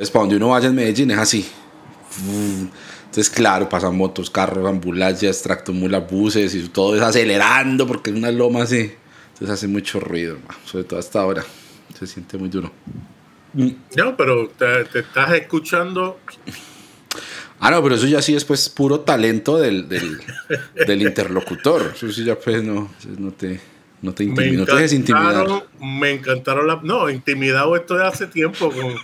Es para donde uno vaya en Medellín es así. Entonces, claro, pasan motos, carros, ambulancias, tractomulas, buses y todo es acelerando porque es una loma así. Entonces hace mucho ruido, sobre todo hasta ahora. Se siente muy duro. No, pero te, estás escuchando. Ah, no, pero eso ya sí es pues puro talento del, del, del interlocutor. Eso sí ya pues no, no te no te intimido, no te intimidar. Me encantaron las. No, intimidado esto de hace tiempo con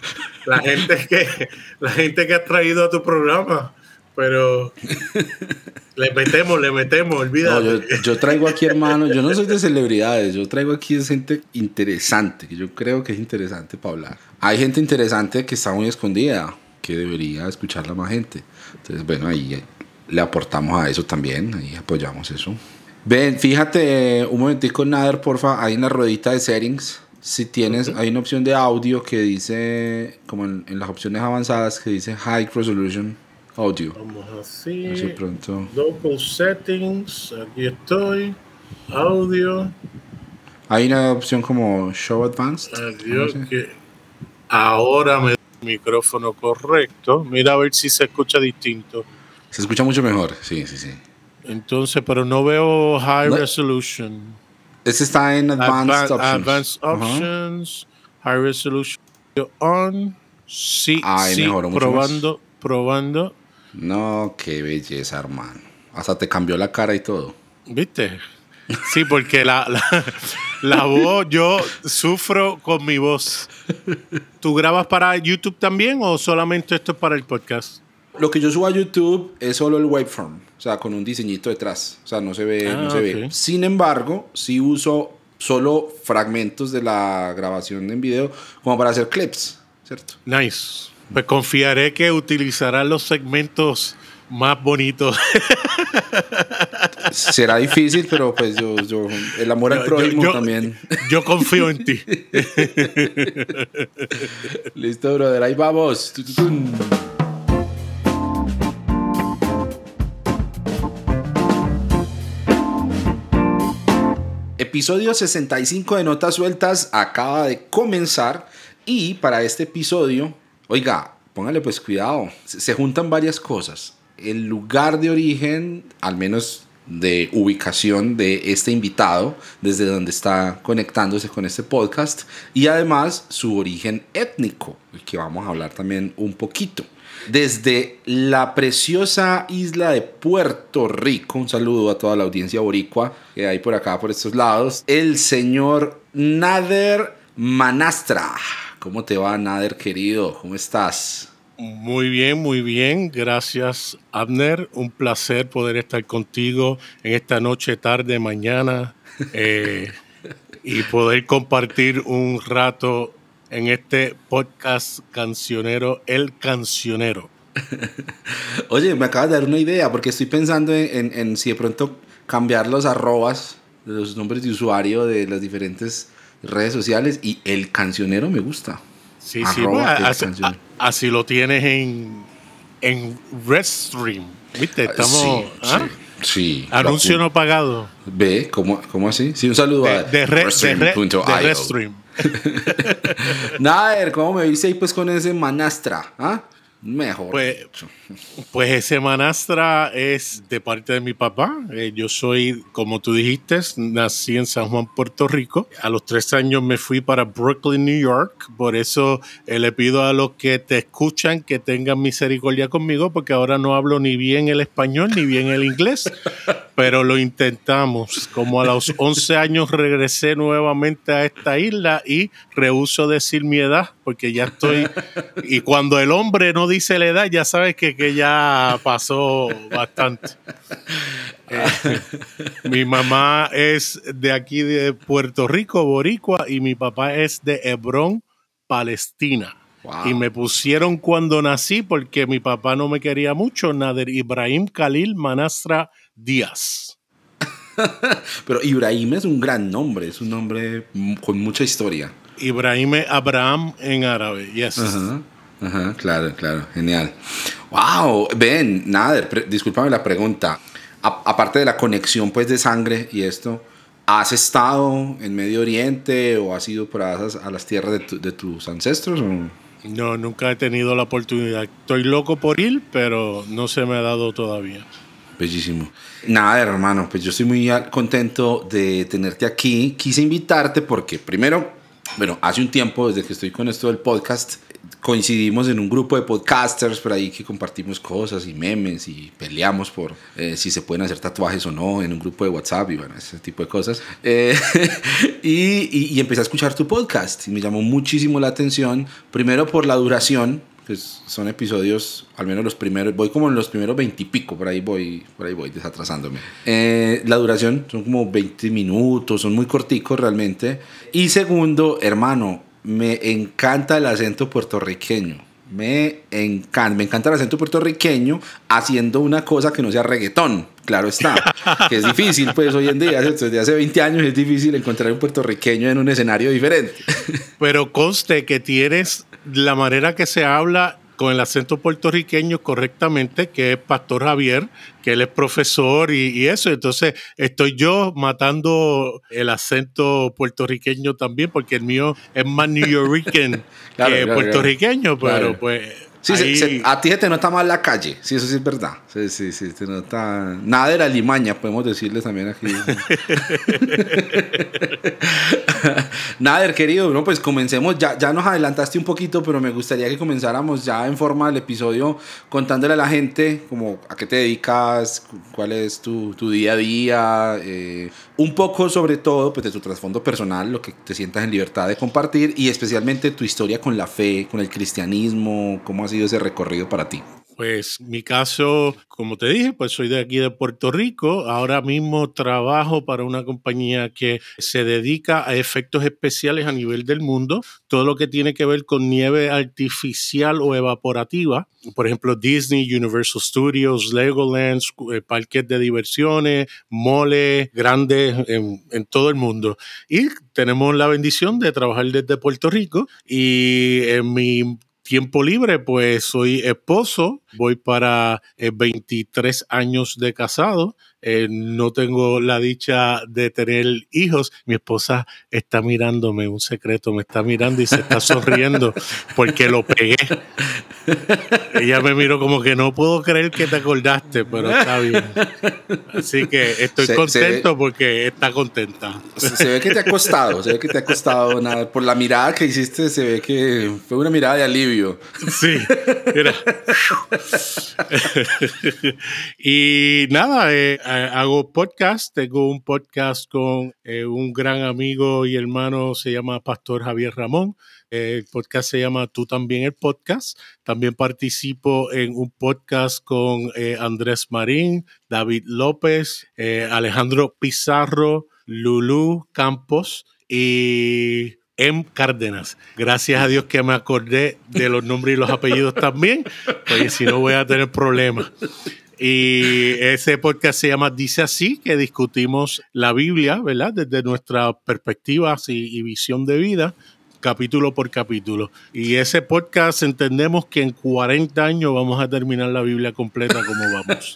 la gente que la gente que has traído a tu programa. Pero le metemos, le metemos, olvídate. yo, traigo aquí, hermano, yo no soy de celebridades, yo traigo aquí gente interesante, que yo creo que es interesante para hablar. Hay gente interesante que está muy escondida, que debería escucharla más gente. Entonces, bueno, ahí le aportamos a eso también, ahí apoyamos eso. Ven, fíjate un momentico, Nader, porfa, hay una ruedita de settings. Si tienes, hay una opción de audio que dice, como en, las opciones avanzadas, que dice High Resolution Audio. Vamos así. Así pronto. Local Settings, aquí estoy. Audio. Hay una opción como Show Advanced. Adiós, que ahora me da el micrófono correcto. Mira a ver si se escucha distinto. Se escucha mucho mejor, sí, sí, sí. Entonces, pero no veo high resolution. Ese está en advanced options. Advanced options, high resolution on. Sí, sí, probando, probando. No, qué belleza, hermano. Hasta te cambió la cara y todo. ¿Viste? Sí, porque la, la, la voz, yo sufro con mi voz. ¿Tú grabas para YouTube también o solamente esto es para el podcast? Lo que yo subo a YouTube es solo el waveform, o sea, con un diseñito detrás. O sea, no se ve, no ah, se ve. Sin embargo, sí uso solo fragmentos de la grabación en video como para hacer clips, ¿cierto? Nice. Pues confiaré que utilizarás los segmentos más bonitos. Será difícil, pero pues yo, yo el amor al prójimo también. Yo confío en ti. Listo, brother, ahí vamos. Episodio 65 de Notas Sueltas acaba de comenzar y para este episodio, oiga, póngale pues cuidado, se juntan varias cosas. El lugar de origen, al menos de ubicación de este invitado, desde donde está conectándose con este podcast, y además su origen étnico, que vamos a hablar también un poquito desde la preciosa isla de Puerto Rico. Un saludo a toda la audiencia boricua que hay por acá, por estos lados. El señor Nader Manastra. ¿Cómo te va, Nader, querido? ¿Cómo estás? Muy bien, muy bien. Gracias, Abner. Un placer poder estar contigo en esta noche, tarde, mañana eh, y poder compartir un rato en este podcast cancionero, El Cancionero. Oye, me acabas de dar una idea, porque estoy pensando en, si de pronto cambiar los arrobas, los nombres de usuario de las diferentes redes sociales y El Cancionero me gusta. Sí, sí, así, lo tienes en, en Redstream. ¿Viste? Ah, Estamos. ¿ah? sí, Anuncio no pagado. Ve, ¿cómo, cómo así? Sí, un saludo de, a de, Redstream. Nader, ¿cómo me dice ahí pues con ese manastra? ¿Ah? Mejor. Pues, pues, ese manastra es de parte de mi papá. Eh, yo soy, como tú dijiste, nací en San Juan, Puerto Rico. A los tres años me fui para Brooklyn, New York. Por eso eh, le pido a los que te escuchan que tengan misericordia conmigo, porque ahora no hablo ni bien el español ni bien el inglés. pero lo intentamos. Como a los 11 años regresé nuevamente a esta isla y rehuso decir mi edad, porque ya estoy. Y cuando el hombre no dice la edad, ya sabes que, que ya pasó bastante. Eh, mi mamá es de aquí de Puerto Rico, Boricua, y mi papá es de Hebrón, Palestina. Y me pusieron cuando nací porque mi papá no me quería mucho, Nader Ibrahim Khalil Manastra Díaz. Pero Ibrahim es un gran nombre, es un nombre con mucha historia. Ibrahim Abraham en árabe, yes. Ajá, claro, claro, genial. Wow, Ben, Nader, discúlpame la pregunta. aparte de la conexión pues de sangre y esto, ¿has estado en Medio Oriente o has ido por a, a las tierras de, tus ancestros? No, nunca he tenido la oportunidad. Estoy loco por ir, pero no se me ha dado todavía. Bellísimo. Nada, hermano, pues yo estoy muy contento de tenerte aquí. Quise invitarte porque, primero, bueno, hace un tiempo, desde que estoy con esto del podcast, coincidimos en un grupo de podcasters por ahí que compartimos cosas y memes y peleamos por eh, si se pueden hacer tatuajes o no en un grupo de WhatsApp y bueno, ese tipo de cosas. Eh, y, y, empecé a escuchar tu podcast y me llamó muchísimo la atención, primero por la duración, pues son episodios, al menos los primeros, voy como en los primeros veintipico, por ahí voy, por ahí voy desatrasándome. Eh, la duración son como 20 minutos, son muy corticos realmente. Y segundo, hermano, me encanta el acento puertorriqueño. Me encanta, me encanta el acento puertorriqueño haciendo una cosa que no sea reggaetón, claro está, que es difícil, pues hoy en día, desde hace 20 años es difícil encontrar un puertorriqueño en un escenario diferente. Pero conste que tienes la manera que se habla con el acento puertorriqueño correctamente, que es Pastor Javier, que él es profesor y, eso. Entonces, estoy yo matando el acento puertorriqueño también, porque el mío es más New Yorker que puertorriqueño, pero pues Sí, a ti se te nota más la calle, sí, eso sí es verdad. Sí, sí, sí, te nota. Nada de la limaña, podemos decirle también aquí. Nader, querido, no, pues comencemos. Ya, ya nos adelantaste un poquito, pero me gustaría que comenzáramos ya en forma del episodio contándole a la gente como a qué te dedicas, cuál es tu, tu día a día, eh, un poco sobre todo pues, de tu trasfondo personal, lo que te sientas en libertad de compartir y especialmente tu historia con la fe, con el cristianismo, cómo ha sido ese recorrido para ti? Pues mi caso, como te dije, pues soy de aquí de Puerto Rico. Ahora mismo trabajo para una compañía que se dedica a efectos especiales a nivel del mundo. Todo lo que tiene que ver con nieve artificial o evaporativa. Por ejemplo, Disney, Universal Studios, Legoland, eh, parques de diversiones, moles grandes en todo el mundo. Y tenemos la bendición de trabajar desde Puerto Rico. Y en mi tiempo libre, pues soy esposo, voy para 23 eh, años de casado eh, no tengo la dicha de tener hijos. Mi esposa está mirándome un secreto, me está mirando y se está sonriendo porque lo pegué. Ella me miró como que no puedo creer que te acordaste, pero está bien. Así que estoy contento porque está contenta. Se, ve que te ha costado, se ve que te ha costado nada. Por la mirada que hiciste, se ve que fue una mirada de alivio. Sí, mira. y nada, eh, hago podcast, tengo un podcast con eh, un gran amigo y hermano, se llama Pastor Javier Ramón. el podcast se llama Tú también el podcast. También participo en un podcast con eh, Andrés Marín, David López, Alejandro Pizarro, Lulú Campos y M. Cárdenas. Gracias a Dios que me acordé de los nombres y los apellidos también, porque si no voy a tener problemas. Y ese podcast se llama Dice así, que discutimos la Biblia, ¿verdad? Desde nuestras perspectivas y, y visión de vida capítulo por capítulo. Y ese podcast entendemos que en 40 años vamos a terminar la Biblia completa como vamos.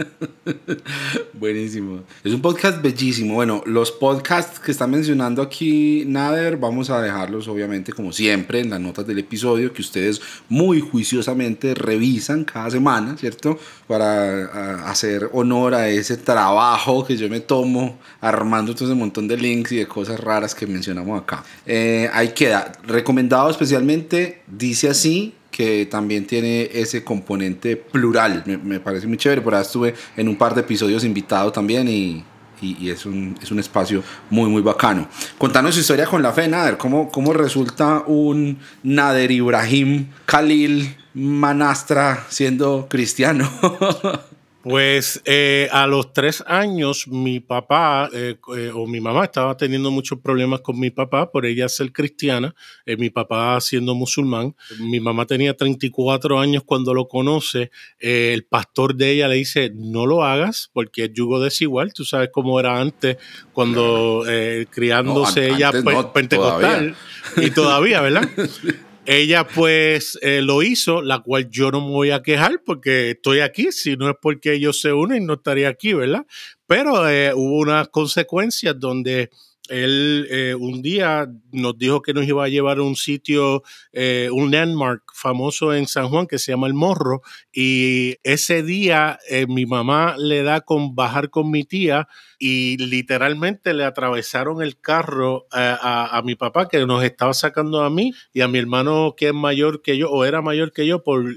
Buenísimo. Es un podcast bellísimo. Bueno, los podcasts que está mencionando aquí Nader, vamos a dejarlos obviamente como siempre en las notas del episodio que ustedes muy juiciosamente revisan cada semana, ¿cierto? Para hacer honor a ese trabajo que yo me tomo armando todo ese montón de links y de cosas raras que mencionamos acá. Eh, ahí queda recomendado especialmente, dice así, que también tiene ese componente plural. Me, parece muy chévere. Por ahí estuve en un par de episodios invitado también y, y, es, un, es, un, espacio muy, muy bacano. Contanos su historia con la fe, Nader. ¿Cómo, cómo resulta un Nader Ibrahim Khalil Manastra siendo cristiano? Pues eh, a los tres años mi papá eh, eh, o mi mamá estaba teniendo muchos problemas con mi papá por ella ser cristiana, mi papá siendo musulmán. Mi mamá tenía 34 años cuando lo conoce. el pastor de ella le dice, no lo hagas porque es yugo desigual. Tú sabes cómo era antes cuando criándose ella pentecostal. Y todavía, ¿verdad? Ella pues eh, lo hizo, la cual yo no me voy a quejar porque estoy aquí, si no es porque ellos se unen no estaría aquí, ¿verdad? Pero eh, hubo unas consecuencias donde él eh, un día nos dijo que nos iba a llevar a un sitio, eh, un landmark famoso en San Juan que se llama El Morro. Y ese día eh, mi mamá le da con bajar con mi tía y literalmente le atravesaron el carro a, a, mi papá que nos estaba sacando a mí y a mi hermano que es mayor que yo o era mayor que yo por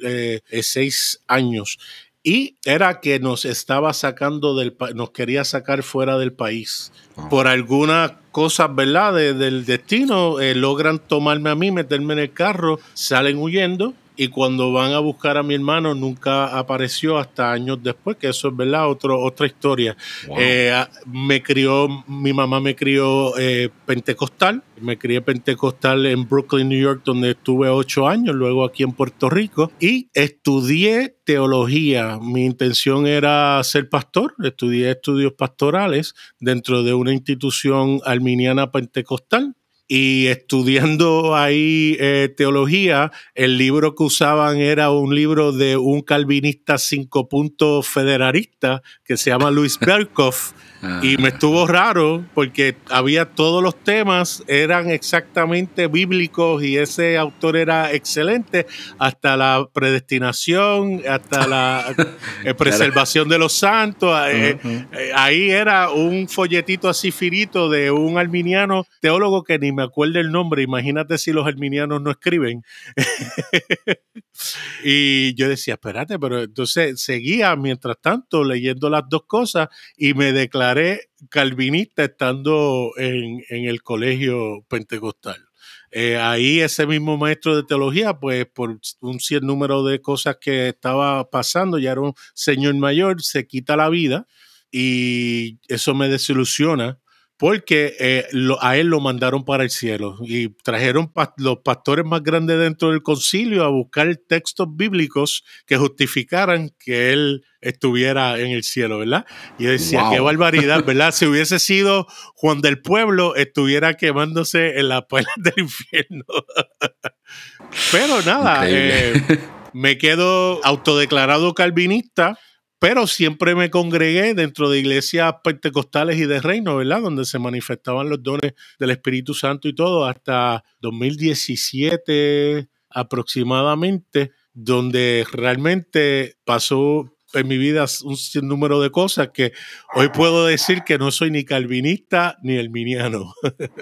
seis años y era que nos estaba sacando del nos quería sacar fuera del país. Por alguna cosa, ¿verdad? del destino, eh, logran tomarme a mí, meterme en el carro, salen huyendo y cuando van a buscar a mi hermano nunca apareció hasta años después, que eso es verdad, Otro, otra historia. Eh, me crió, mi mamá me crió eh, pentecostal, me crié pentecostal en Brooklyn, New York, donde estuve ocho años, luego aquí en Puerto Rico, y estudié teología. Mi intención era ser pastor, estudié estudios pastorales dentro de una institución arminiana pentecostal y estudiando ahí eh, teología, el libro que usaban era un libro de un calvinista cinco puntos federalista que se llama Luis Berkhoff. Y me estuvo raro porque había todos los temas, eran exactamente bíblicos y ese autor era excelente, hasta la predestinación, hasta la eh, preservación de los santos. Eh, eh, ahí era un folletito así firito de un arminiano teólogo que ni me acuerdo el nombre. Imagínate si los arminianos no escriben. y yo decía, espérate, pero entonces seguía mientras tanto leyendo las dos cosas y me declaré calvinista estando en, el colegio pentecostal. Eh, ahí ese mismo maestro de teología, pues por un cierto número de cosas que estaba pasando, ya era un señor mayor, se quita la vida y eso me desilusiona porque eh, a él lo mandaron para el cielo y trajeron los pastores más grandes dentro del concilio a buscar textos bíblicos que justificaran que él estuviera en el cielo, ¿verdad? Y decía, qué barbaridad, ¿verdad? Si hubiese sido Juan del Pueblo, estuviera quemándose en la puerta del infierno. Pero nada, eh, me quedo autodeclarado calvinista pero siempre me congregué dentro de iglesias pentecostales y de reino, ¿verdad? Donde se manifestaban los dones del Espíritu Santo y todo, hasta 2017 aproximadamente, donde realmente pasó en mi vida un número de cosas que hoy puedo decir que no soy ni calvinista ni elminiano.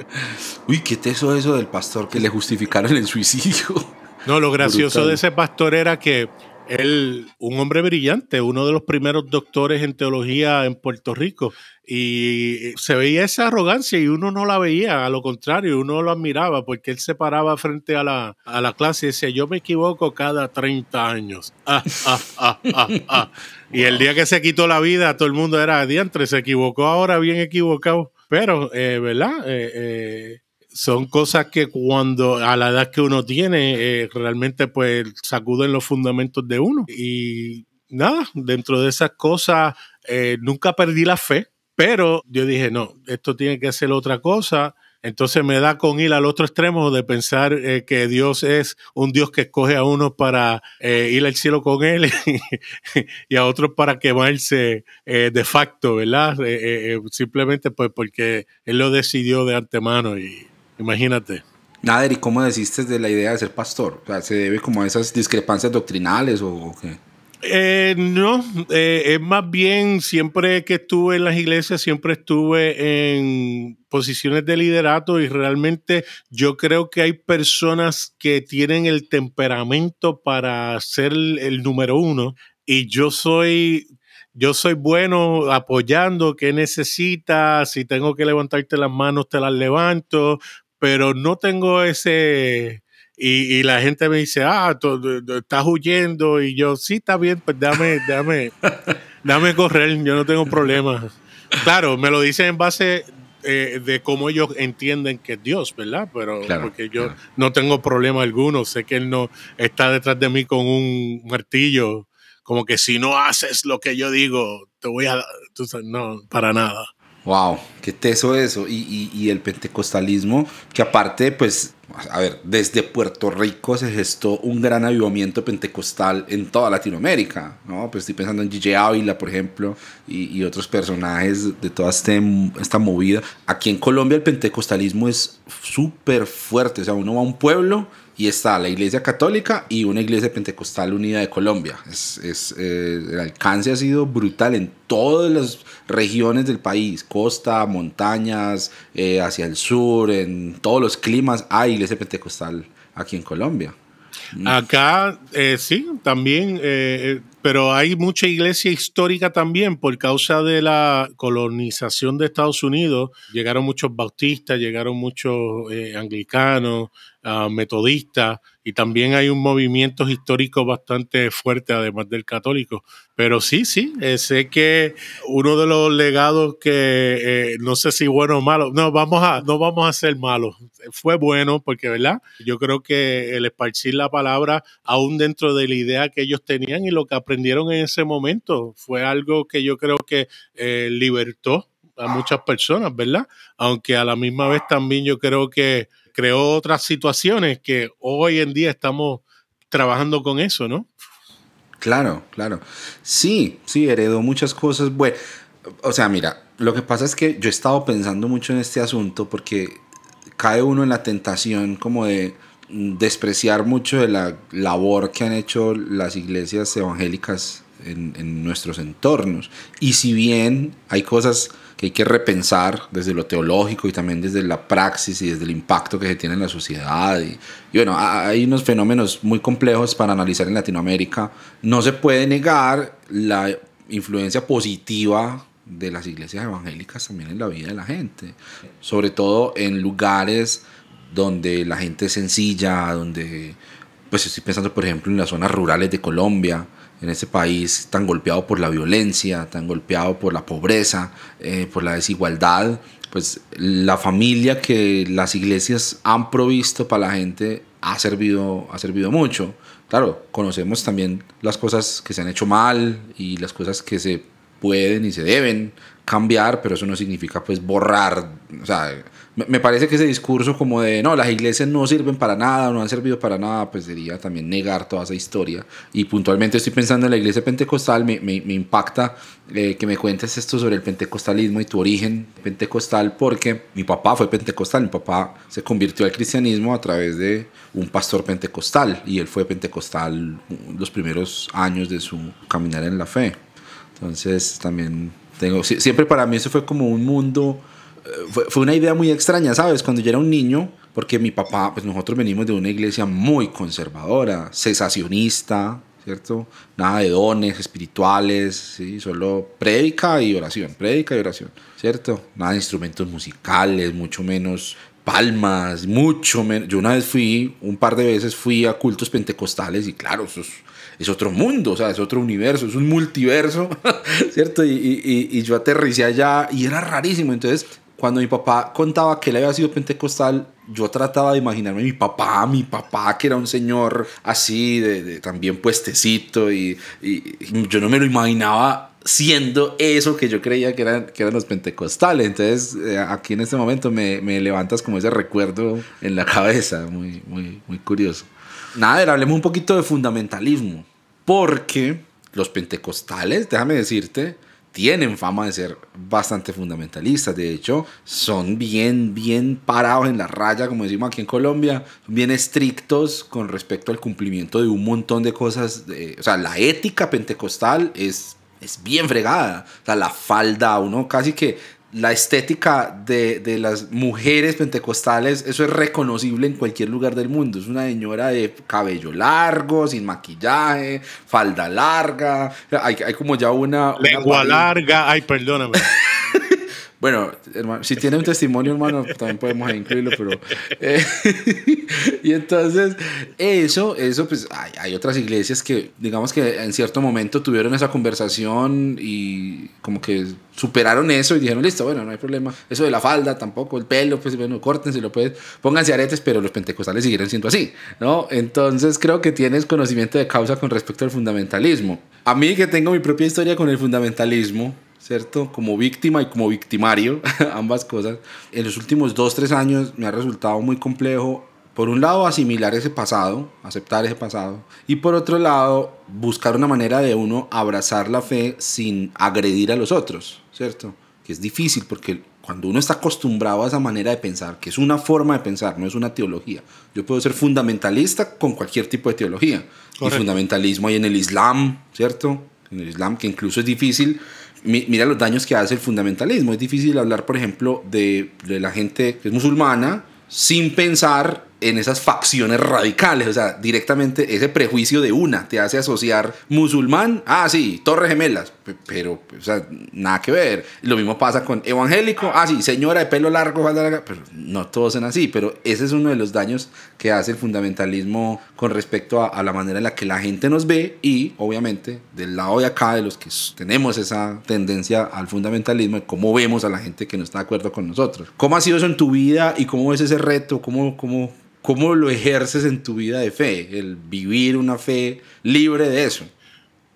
Uy, qué teso eso del pastor que le justificaron el suicidio. No, lo gracioso de ese pastor era que él, un hombre brillante, uno de los primeros doctores en teología en Puerto Rico. Y se veía esa arrogancia y uno no la veía, a lo contrario, uno lo admiraba porque él se paraba frente a la, a la clase y decía, yo me equivoco cada 30 años. Ah, ah, ah, y el día que se quitó la vida, todo el mundo era diantre, se equivocó ahora, bien equivocado. Pero, eh, ¿verdad? Eh, eh, son cosas que cuando a la edad que uno tiene eh, realmente pues sacuden los fundamentos de uno y nada dentro de esas cosas eh, nunca perdí la fe pero yo dije no esto tiene que ser otra cosa entonces me da con ir al otro extremo de pensar eh, que Dios es un Dios que escoge a unos para ir al cielo con Él y a otros para quemarse de facto, ¿verdad? simplemente pues porque Él lo decidió de antemano y, Imagínate. Nader, ¿y cómo desistes de la idea de ser pastor? O sea, ¿Se debe como a esas discrepancias doctrinales o, qué? Eh, no, eh, es más bien siempre que estuve en las iglesias, siempre estuve en posiciones de liderato y realmente yo creo que hay personas que tienen el temperamento para ser el, número uno y yo soy yo soy bueno apoyando, ¿qué necesitas? Si tengo que levantarte las manos, te las levanto, pero no tengo ese... Y, la gente me dice, ah, estás huyendo. Y yo, sí, está bien, pues dame, dame, dame correr, yo no tengo problemas. Claro, me lo dicen en base eh, de cómo ellos entienden que es Dios, ¿verdad? Pero porque yo no tengo problema alguno, sé que Él no está detrás de mí con un martillo, como que si no haces lo que yo digo, te voy a... no, para nada. Wow, qué teso eso. Y, y, el pentecostalismo, que aparte, pues, a ver, desde Puerto Rico se gestó un gran avivamiento pentecostal en toda Latinoamérica, ¿no? Pues estoy pensando en Gigi Ávila, por ejemplo, y, y otros personajes de toda este, esta movida. Aquí en Colombia el pentecostalismo es súper fuerte, o sea, uno va a un pueblo y está la Iglesia Católica y una Iglesia Pentecostal Unida de Colombia. Es, es eh, el alcance ha sido brutal en todas las regiones del país, costa, montañas, eh, hacia el sur, en todos los climas hay Iglesia Pentecostal aquí en Colombia. Acá eh, sí, también pero hay mucha iglesia histórica también por causa de la colonización de Estados Unidos. Llegaron muchos bautistas, llegaron muchos anglicanos, uh, metodistas, y también hay un movimiento histórico bastante fuerte, además del católico. Pero sí, sí, eh, sé que uno de los legados que eh, no sé si bueno o malo, no vamos a, no vamos a ser malos. Fue bueno porque, ¿verdad? Yo creo que el esparcir la palabra, aún dentro de la idea que ellos tenían y lo que aprendieron en ese momento, fue algo que yo creo que eh, libertó a muchas personas, ¿verdad? Aunque a la misma vez también yo creo que creó otras situaciones que hoy en día estamos trabajando con eso, ¿no? Claro, claro. Sí, sí, heredó muchas cosas. Bueno, o sea, mira, lo que pasa es que yo he estado pensando mucho en este asunto porque cae uno en la tentación como de despreciar mucho de la labor que han hecho las iglesias evangélicas en nuestros entornos. Y si bien hay cosas que hay que repensar desde lo teológico y también desde la praxis y desde el impacto que se tiene en la sociedad. Y, bueno, hay unos fenómenos muy complejos para analizar en Latinoamérica. No se puede negar la influencia positiva de las iglesias evangélicas también en la vida de la gente, sobre todo en lugares donde la gente es sencilla, donde, pues estoy pensando por ejemplo en las zonas rurales de Colombia, en ese país tan golpeado por la violencia, tan golpeado por la pobreza, eh, por la desigualdad, pues la familia que las iglesias han provisto para la gente ha servido, ha servido mucho. Claro, conocemos también las cosas que se han hecho mal y las cosas que se pueden y se deben cambiar, pero eso no significa pues borrar, o sea, me parece que ese discurso como de, no, las iglesias no sirven para nada, no han servido para nada, pues sería también negar toda esa historia. Y puntualmente estoy pensando en la iglesia pentecostal, me, me, impacta eh, que me cuentes esto sobre el pentecostalismo y tu origen pentecostal, porque mi papá fue pentecostal, mi papá se convirtió al cristianismo a través de un pastor pentecostal, y él fue pentecostal los primeros años de su caminar en la fe. Entonces también tengo, siempre para mí eso fue como un mundo fue, una idea muy extraña, ¿sabes? Cuando yo era un niño, porque mi papá, pues nosotros venimos de una iglesia muy conservadora, cesacionista, ¿cierto? Nada de dones espirituales, ¿sí? Solo prédica y oración, prédica y oración, ¿cierto? Nada de instrumentos musicales, mucho menos palmas, mucho menos. Yo una vez fui, un par de veces fui a cultos pentecostales y claro, eso es, es otro mundo, o sea, es otro universo, es un multiverso, ¿cierto? Y, y, y, yo aterricé allá y era rarísimo. Entonces, cuando mi papá contaba que él había sido pentecostal, yo trataba de imaginarme mi papá, mi papá que era un señor así, de, también puestecito, y, y, yo no me lo imaginaba siendo eso que yo creía que eran, que eran los pentecostales. Entonces, eh, aquí en este momento me, me, levantas como ese recuerdo en la cabeza, muy, muy, muy curioso. Nada, hablemos un poquito de fundamentalismo, porque los pentecostales, déjame decirte, tienen fama de ser bastante fundamentalistas. De hecho, son bien, bien parados en la raya, como decimos aquí en Colombia, bien estrictos con respecto al cumplimiento de un montón de cosas. De, o sea, la ética pentecostal es, es bien fregada. O sea, la falda, uno casi que la estética de, de, las mujeres pentecostales, eso es reconocible en cualquier lugar del mundo. Es una señora de cabello largo, sin maquillaje, falda larga. Hay, hay como ya una. Lengua larga. Ay, perdóname. Bueno, hermano, si tiene un testimonio, hermano, también podemos incluirlo, pero... Eh, y entonces, eso, eso, pues, hay, hay, otras iglesias que, digamos que en cierto momento tuvieron esa conversación y como que superaron eso y dijeron, listo, bueno, no hay problema. Eso de la falda tampoco, el pelo, pues, bueno, córtenselo, pues, pónganse aretes, pero los pentecostales siguieron siendo así, ¿no? Entonces, creo que tienes conocimiento de causa con respecto al fundamentalismo. A mí que tengo mi propia historia con el fundamentalismo, ¿cierto? Como víctima y como victimario, ambas cosas. En los últimos dos, tres años me ha resultado muy complejo, por un lado, asimilar ese pasado, aceptar ese pasado, y por otro lado, buscar una manera de uno abrazar la fe sin agredir a los otros, ¿cierto? Que es difícil porque cuando uno está acostumbrado a esa manera de pensar, que es una forma de pensar, no es una teología. Yo puedo ser fundamentalista con cualquier tipo de teología. Y fundamentalismo hay en el Islam, ¿cierto? En el Islam, que incluso es difícil. Mira los daños que hace el fundamentalismo. Es difícil hablar, por ejemplo, de, de la gente que es musulmana sin pensar en esas facciones radicales, o sea, directamente ese prejuicio de una te hace asociar musulmán, ah, sí, Torres Gemelas, pero, o sea, nada que ver. Lo mismo pasa con evangélico, ah, sí, señora de pelo largo, pero no todos son así, pero ese es uno de los daños que hace el fundamentalismo con respecto a, la manera en la que la gente nos ve y, obviamente, del lado de acá, de los que tenemos esa tendencia al fundamentalismo, cómo vemos a la gente que no está de acuerdo con nosotros. ¿Cómo ha sido eso en tu vida y cómo ves ese reto? ¿Cómo, cómo, ¿Cómo lo ejerces en tu vida de fe? El vivir una fe libre de eso.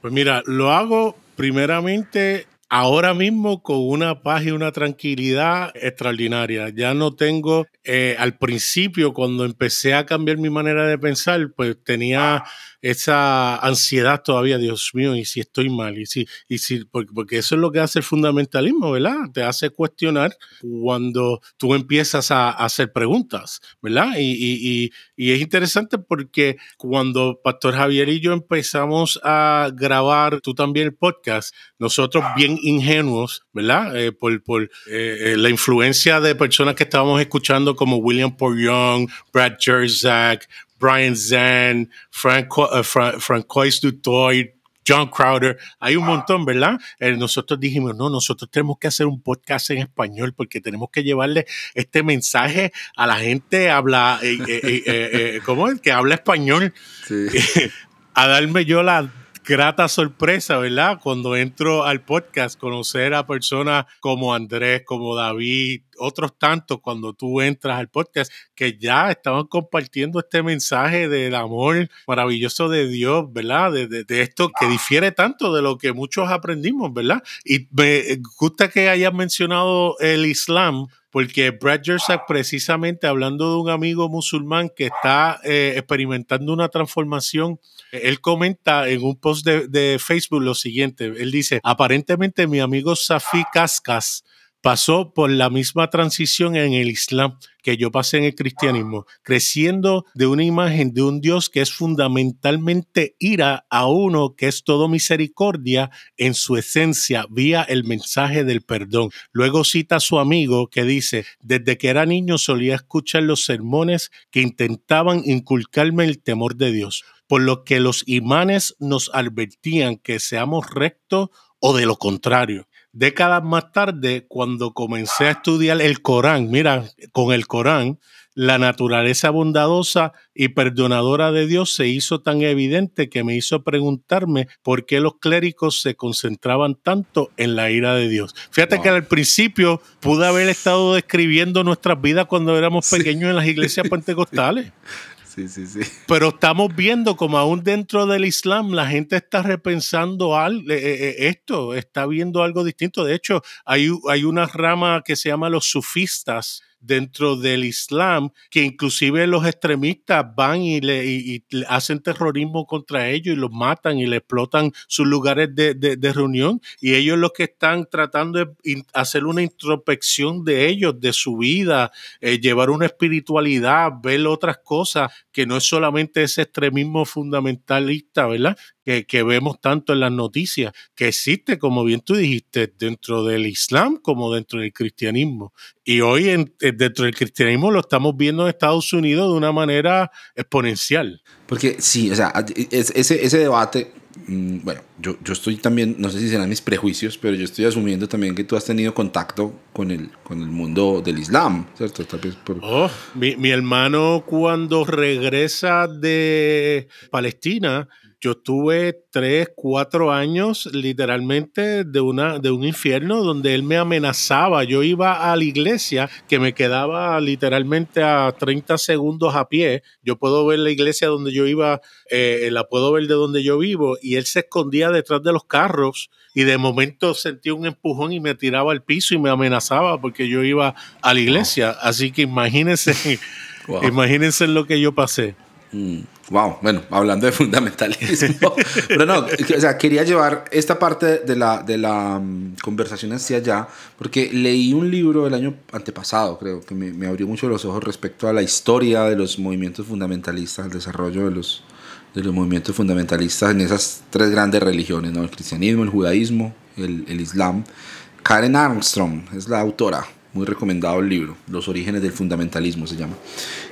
Pues mira, lo hago primeramente ahora mismo con una paz y una tranquilidad extraordinaria. Ya no tengo, eh, al principio cuando empecé a cambiar mi manera de pensar, pues tenía esa ansiedad todavía, Dios mío, y si estoy mal, y si, y si, porque, eso es lo que hace el fundamentalismo, ¿verdad? Te hace cuestionar cuando tú empiezas a, hacer preguntas, ¿verdad? Y, es interesante porque cuando Pastor Javier y yo empezamos a grabar, tú también el podcast, nosotros bien ingenuos, ¿verdad? Eh, por, por eh, eh, la influencia de personas que estábamos escuchando como William Paul Young, Brad Jerzak, Brian Zan, Franco, uh, Francois Dutoy, John Crowder, hay un montón, ¿verdad? Eh, nosotros dijimos, no, nosotros tenemos que hacer un podcast en español porque tenemos que llevarle este mensaje a la gente habla, eh, eh, ¿cómo es? Que habla español. Sí. a darme yo la grata sorpresa, ¿verdad? Cuando entro al podcast, conocer a personas como Andrés, como David, otros tantos, cuando tú entras al podcast, que ya estaban compartiendo este mensaje del amor maravilloso de Dios, ¿verdad? De, esto que difiere tanto de lo que muchos aprendimos, ¿verdad? Y me gusta que hayas mencionado el Islam, porque Brad Jersak, precisamente hablando de un amigo musulmán que está eh, experimentando una transformación, él comenta en un post de, de, Facebook lo siguiente, él dice, aparentemente mi amigo Safi Cascas pasó por la misma transición en el Islam que yo pasé en el cristianismo, creciendo de una imagen de un Dios que es fundamentalmente ira a uno que es todo misericordia en su esencia vía el mensaje del perdón. Luego cita a su amigo que dice, desde que era niño solía escuchar los sermones que intentaban inculcarme el temor de Dios, por lo que los imanes nos advertían que seamos rectos o de lo contrario. Décadas más tarde, cuando comencé a estudiar el Corán, mira, con el Corán, la naturaleza bondadosa y perdonadora de Dios se hizo tan evidente que me hizo preguntarme por qué los clérigos se concentraban tanto en la ira de Dios. Fíjate que al principio pude haber estado describiendo nuestras vidas cuando éramos pequeños en las iglesias pentecostales. Pero estamos viendo como aún dentro del Islam la gente está repensando algo, eh, eh, eh, esto, está viendo algo distinto. De hecho, hay, hay una rama que se llama los sufistas, dentro del Islam, que inclusive los extremistas van y le hacen terrorismo contra ellos y los matan y le explotan sus lugares de, reunión. Y ellos lo que están tratando es hacer una introspección de ellos, de su vida, llevar una espiritualidad, ver otras cosas, que no es solamente ese extremismo fundamentalista, ¿verdad? que, vemos tanto en las noticias, que existe, como bien tú dijiste, dentro del Islam como dentro del cristianismo. Y hoy eh, dentro del cristianismo lo estamos viendo en Estados Unidos de una manera exponencial. Porque sí, o sea, ese, ese debate, bueno, yo, yo estoy también, no sé si serán mis prejuicios, pero yo estoy asumiendo también que tú has tenido contacto con el, con el mundo del Islam, ¿cierto? Oh, mi, mi hermano cuando regresa de Palestina, yo tuve tres, cuatro años literalmente de, una, de un infierno donde él me amenazaba. Yo iba a la iglesia que me quedaba literalmente a 30 segundos a pie. Yo puedo ver la iglesia donde yo iba, eh, la puedo ver de donde yo vivo y él se escondía detrás de los carros y de momento sentí un empujón y me tiraba al piso y me amenazaba porque yo iba a la iglesia. Así que imagínense, imagínense lo que yo pasé. Mm, wow, bueno, hablando de fundamentalismo. Pero no, o sea, quería llevar esta parte de la, de la mm, conversación hacia allá, porque leí un libro el año antepasado, creo, que me, me abrió mucho los ojos respecto a la historia de los movimientos fundamentalistas, el desarrollo de los, de los movimientos fundamentalistas en esas tres grandes religiones, ¿no? el cristianismo, el judaísmo, el, el islam. Karen Armstrong es la autora, muy recomendado el libro, Los orígenes del fundamentalismo se llama.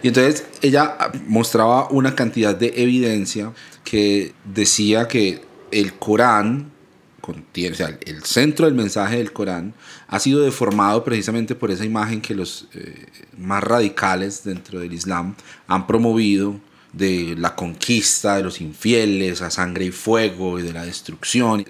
Y entonces ella mostraba una cantidad de evidencia que decía que el Corán, contiene, o sea, el centro del mensaje del Corán ha sido deformado precisamente por esa imagen que los eh, más radicales dentro del Islam han promovido de la conquista de los infieles a sangre y fuego y de la destrucción.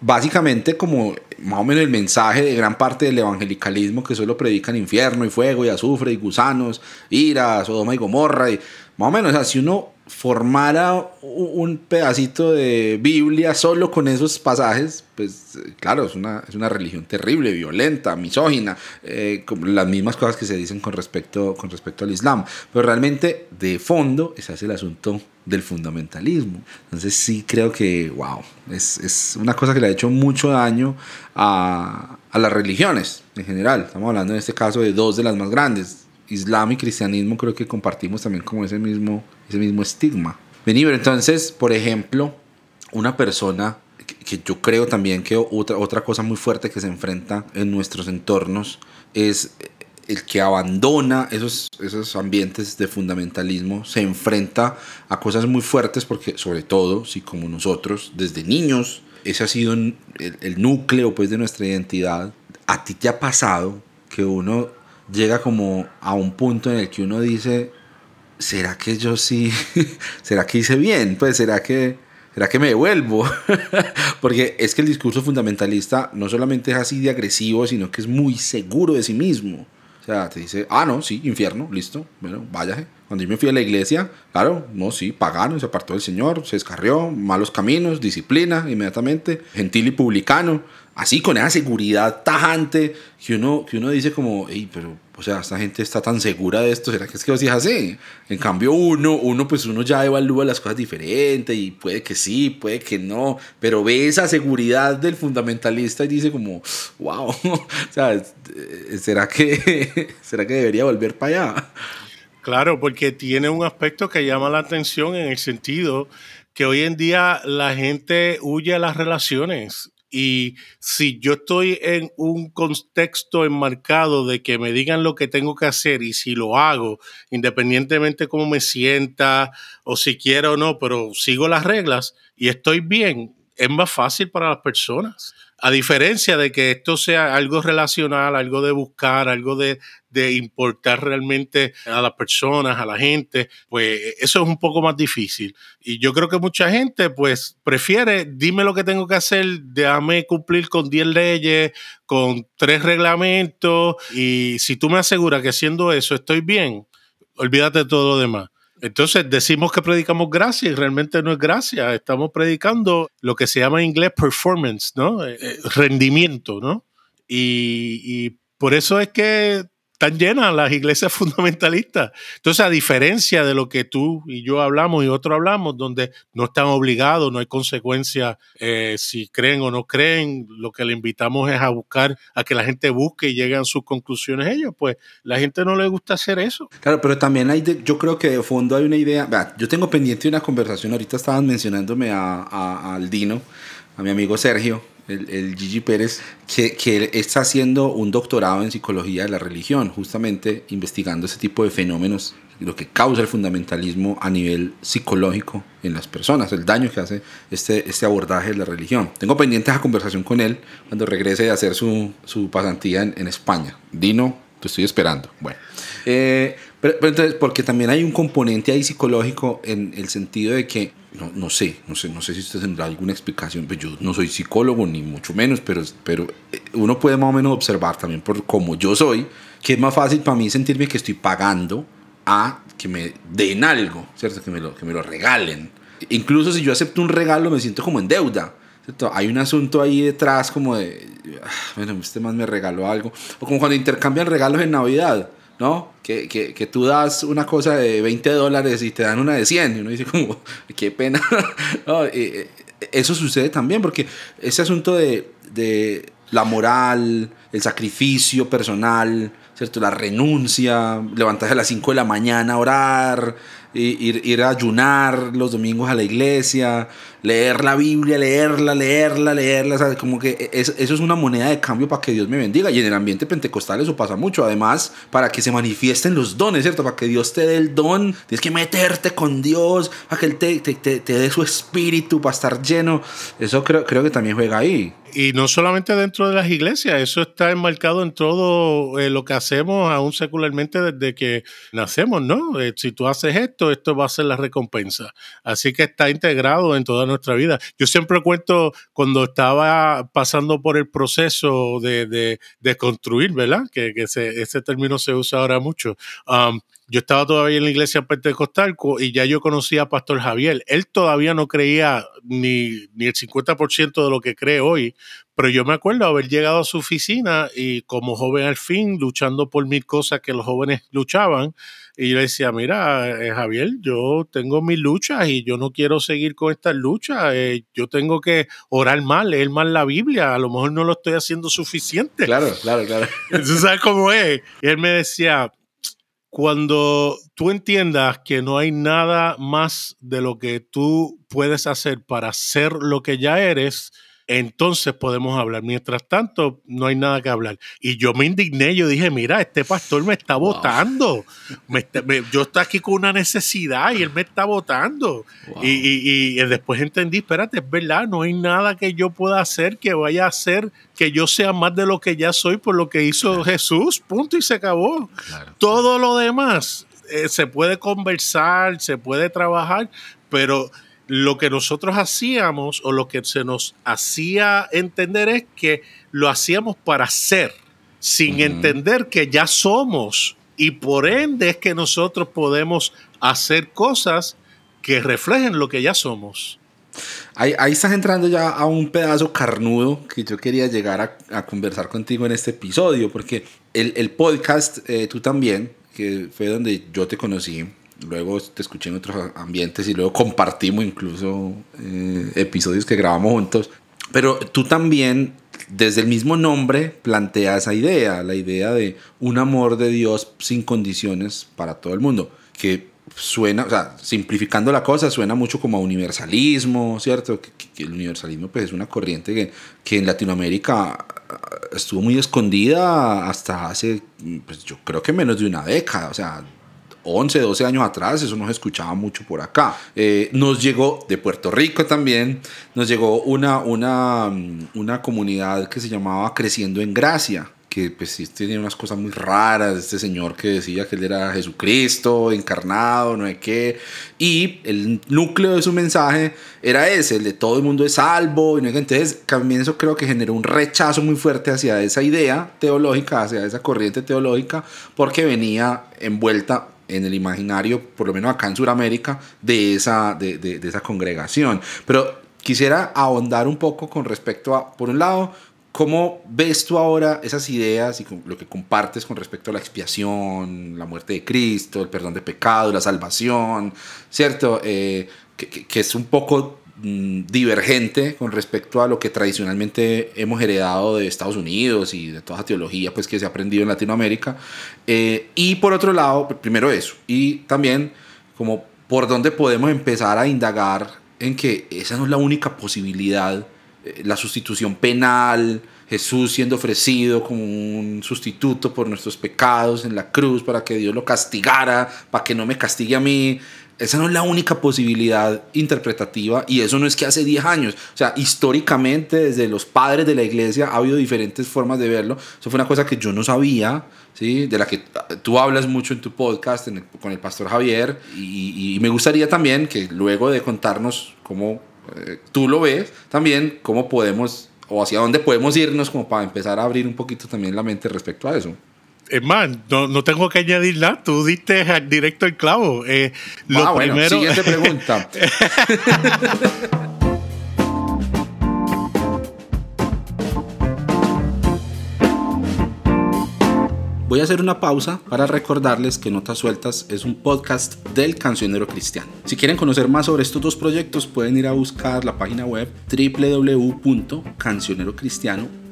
Básicamente como más o menos el mensaje de gran parte del evangelicalismo que solo predican infierno y fuego y azufre y gusanos, ira, Sodoma y Gomorra y más o menos, o sea, si uno formara un pedacito de Biblia solo con esos pasajes, pues claro, es una, es una religión terrible, violenta, misógina, eh, las mismas cosas que se dicen con respecto, con respecto al Islam. Pero realmente, de fondo, ese es el asunto del fundamentalismo. Entonces sí creo que, wow, es, es una cosa que le ha hecho mucho daño a, a las religiones en general. Estamos hablando en este caso de dos de las más grandes, Islam y cristianismo creo que compartimos también como ese mismo, ese mismo estigma. Vení, pero entonces, por ejemplo, una persona que, yo creo también que otra, otra cosa muy fuerte que se enfrenta en nuestros entornos es el que abandona esos, esos ambientes de fundamentalismo, se enfrenta a cosas muy fuertes porque sobre todo si como nosotros desde niños ese ha sido el, el núcleo pues de nuestra identidad, a ti te ha pasado que uno llega como a un punto en el que uno dice, ¿será que yo sí? ¿Será que hice bien? Pues será que... ¿Será que me devuelvo? Porque es que el discurso fundamentalista no solamente es así de agresivo, sino que es muy seguro de sí mismo. O sea, te dice, ah, no, sí, infierno, listo, bueno, váyase. Cuando yo me fui a la iglesia, claro, no, sí, pagano, se apartó del Señor, se descarrió, malos caminos, disciplina inmediatamente, gentil y publicano así con esa seguridad tajante que uno, que uno dice como, pero, o sea, esta gente está tan segura de esto, ¿será que es que así es así? En cambio uno, uno pues uno ya evalúa las cosas diferente y puede que sí, puede que no, pero ve esa seguridad del fundamentalista y dice como, wow, o sea, ¿será que, ¿será que debería volver para allá? Claro, porque tiene un aspecto que llama la atención en el sentido que hoy en día la gente huye a las relaciones y si yo estoy en un contexto enmarcado de que me digan lo que tengo que hacer y si lo hago, independientemente cómo me sienta o si quiero o no, pero sigo las reglas y estoy bien, es más fácil para las personas. A diferencia de que esto sea algo relacional, algo de buscar, algo de, importar realmente a las personas, a la gente, pues eso es un poco más difícil. Y yo creo que mucha gente pues prefiere, dime lo que tengo que hacer, déjame cumplir con 10 leyes, con tres reglamentos, y si tú me aseguras que haciendo eso estoy bien, olvídate de todo lo demás. Entonces decimos que predicamos gracia y realmente no es gracia, estamos predicando lo que se llama en inglés performance, ¿no? Eh, eh, rendimiento, ¿no? Y, y por eso es que están llenas las iglesias fundamentalistas. Entonces, a diferencia de lo que tú y yo hablamos y otros hablamos, donde no están obligados, no hay consecuencias eh, si creen o no creen, lo que le invitamos es a buscar, a que la gente busque y llegue a sus conclusiones ellos, pues la gente no le gusta hacer eso. Claro, pero también hay, yo creo que de fondo hay una idea, yo tengo pendiente una conversación, ahorita estaban mencionándome a, a, al Dino, a mi amigo Sergio, el, Gigi Pérez, que, que, está haciendo un doctorado en psicología de la religión, justamente investigando ese tipo de fenómenos, lo que causa el fundamentalismo a nivel psicológico en las personas, el daño que hace este, este abordaje de la religión. Tengo pendiente esa conversación con él cuando regrese a hacer su, su pasantía en, en España. Dino, te estoy esperando. Bueno. Eh, Pero, entonces, porque también hay un componente ahí psicológico en el sentido de que, no, no sé, no sé, no sé si usted tendrá alguna explicación, pues yo no soy psicólogo ni mucho menos, pero, pero eh, uno puede más o menos observar también por cómo yo soy, que es más fácil para mí sentirme que estoy pagando a que me den algo, ¿cierto? Que me lo, que me lo regalen. Incluso si yo acepto un regalo me siento como en deuda. ¿cierto? Hay un asunto ahí detrás como de, ah, bueno, este más me regaló algo. O como cuando intercambian regalos en Navidad. ¿No? Que, que, que, tú das una cosa de 20 dólares y te dan una de 100 y uno dice como, qué pena. eso sucede también porque ese asunto de, de, la moral, el sacrificio personal, ¿cierto? La renuncia, levantarse a las 5 de la mañana a orar, ir, ir a ayunar los domingos a la iglesia, leer la Biblia, leerla, leerla, leerla, como que eso es una moneda de cambio para que Dios me bendiga. Y en el ambiente pentecostal eso pasa mucho. Además, para que se manifiesten los dones, ¿cierto? Para que Dios te dé el don, tienes que meterte con Dios, para que Él te, te, te, te dé su espíritu, para estar lleno. Eso creo, creo que también juega ahí y no solamente dentro de las iglesias, eso está enmarcado en todo eh, lo que hacemos aún secularmente desde que nacemos, ¿no? Eh, si tú haces esto, esto va a ser la recompensa. Así que está integrado en toda nuestra vida. Yo siempre cuento cuando estaba pasando por el proceso de, de, construir, ¿verdad? Que, ese, término se usa ahora mucho. Um, yo estaba todavía en la iglesia pentecostal y ya yo conocía a Pastor Javier. Él todavía no creía ni, ni el 50% de lo que cree hoy, pero yo me acuerdo haber llegado a su oficina y como joven al fin, luchando por mil cosas que los jóvenes luchaban, y yo le decía, mira, eh, Javier, yo tengo mis luchas y yo no quiero seguir con estas luchas, eh, yo tengo que orar mal, leer mal la Biblia, a lo mejor no lo estoy haciendo suficiente. Claro, claro, claro. Entonces, ¿sabes cómo es? Y él me decía, cuando tú entiendas que no hay nada más de lo que tú puedes hacer para ser lo que ya eres, entonces podemos hablar. Mientras tanto, no hay nada que hablar. Y yo me indigné, yo dije, mira, este pastor me está votando. yo estoy aquí con una necesidad y él me está votando. Y, después entendí, espérate, es verdad, no hay nada que yo pueda hacer que vaya a hacer que yo sea más de lo que ya soy por lo que hizo Jesús, punto y se acabó. Todo lo demás eh, se puede conversar, se puede trabajar, pero lo que nosotros hacíamos o lo que se nos hacía entender es que lo hacíamos para ser, sin entender que ya somos y por ende es que nosotros podemos hacer cosas que reflejen lo que ya somos. Ahí, estás entrando ya a un pedazo carnudo que yo quería llegar a, conversar contigo en este episodio, porque el, podcast, eh, tú también, que fue donde yo te conocí, luego te escuché en otros ambientes y luego compartimos incluso eh, episodios que grabamos juntos. Pero tú también, desde el mismo nombre, planteas esa idea, la idea de un amor de Dios sin condiciones para todo el mundo, que suena, simplificando la cosa, suena mucho como a universalismo, ¿cierto? Que, el universalismo pues, es una corriente que, que, en Latinoamérica ah, estuvo muy escondida hasta hace, pues, yo creo que menos de una década, o sea, 11, 12 años atrás, eso no se escuchaba mucho por acá. Eh, nos llegó de Puerto Rico también, nos llegó una, una, mm, una comunidad que se llamaba Creciendo en Gracia que pues sí tenía unas cosas muy raras, este señor que decía que él era Jesucristo encarnado, no sé qué, y el núcleo de su mensaje era ese, el de todo el mundo es salvo, y no entonces también eso creo que generó un rechazo muy fuerte hacia esa idea teológica, hacia esa corriente teológica, porque venía envuelta en el imaginario, por lo menos acá en Sudamérica, de esa, de, de, esa congregación. Pero quisiera ahondar un poco con respecto a, por un lado, ¿Cómo ves tú ahora esas ideas y lo que compartes con respecto a la expiación, la muerte de Cristo, el perdón de pecado, la salvación, ¿cierto? Eh, que, es un poco divergente con respecto a lo que tradicionalmente hemos heredado de Estados Unidos y de toda la teología pues, que se ha aprendido en Latinoamérica. Eh, y por otro lado, primero eso, y también como por dónde podemos empezar a indagar en que esa no es la única posibilidad, eh, la sustitución penal, Jesús siendo ofrecido como un sustituto por nuestros pecados en la cruz para que Dios lo castigara, para que no me castigue a mí esa no es la única posibilidad interpretativa y eso no es que hace 10 años. O sea, históricamente desde los padres de la iglesia ha habido diferentes formas de verlo. Eso fue una cosa que yo no sabía, ¿sí? de la que tú hablas mucho en tu podcast con el pastor Javier y, me gustaría también que luego de contarnos cómo eh, tú lo ves, también cómo podemos o hacia dónde podemos irnos como para empezar a abrir un poquito también la mente respecto a eso. Es más, no, tengo que añadir nada, tú diste directo el clavo. Eh, lo ah, primero... siguiente pregunta. Voy a hacer una pausa para recordarles que Notas Sueltas es un podcast del cancionero cristiano. Si quieren conocer más sobre estos dos proyectos pueden ir a buscar la página web www.cancionerocristiano.com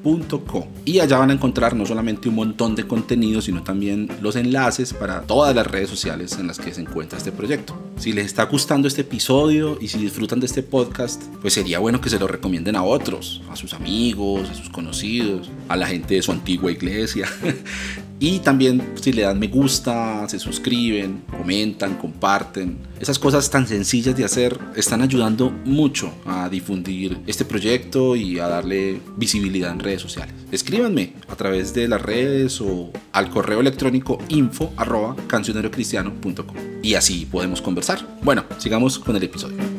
y allá van a encontrar no solamente un montón de contenido, sino también los enlaces para todas las redes sociales en las que se encuentra este proyecto. Si les está gustando este episodio y si disfrutan de este podcast, pues sería bueno que se lo recomienden a otros, a sus amigos, a sus conocidos, a la gente de su antigua iglesia. Y también si le dan me gusta, se suscriben, comentan, comparten. Esas cosas tan sencillas de hacer están ayudando mucho a difundir este proyecto y a darle visibilidad en redes sociales. Escríbanme a través de las redes o al correo electrónico info arroba cancionerocristiano.com y así podemos conversar. Bueno, sigamos con el episodio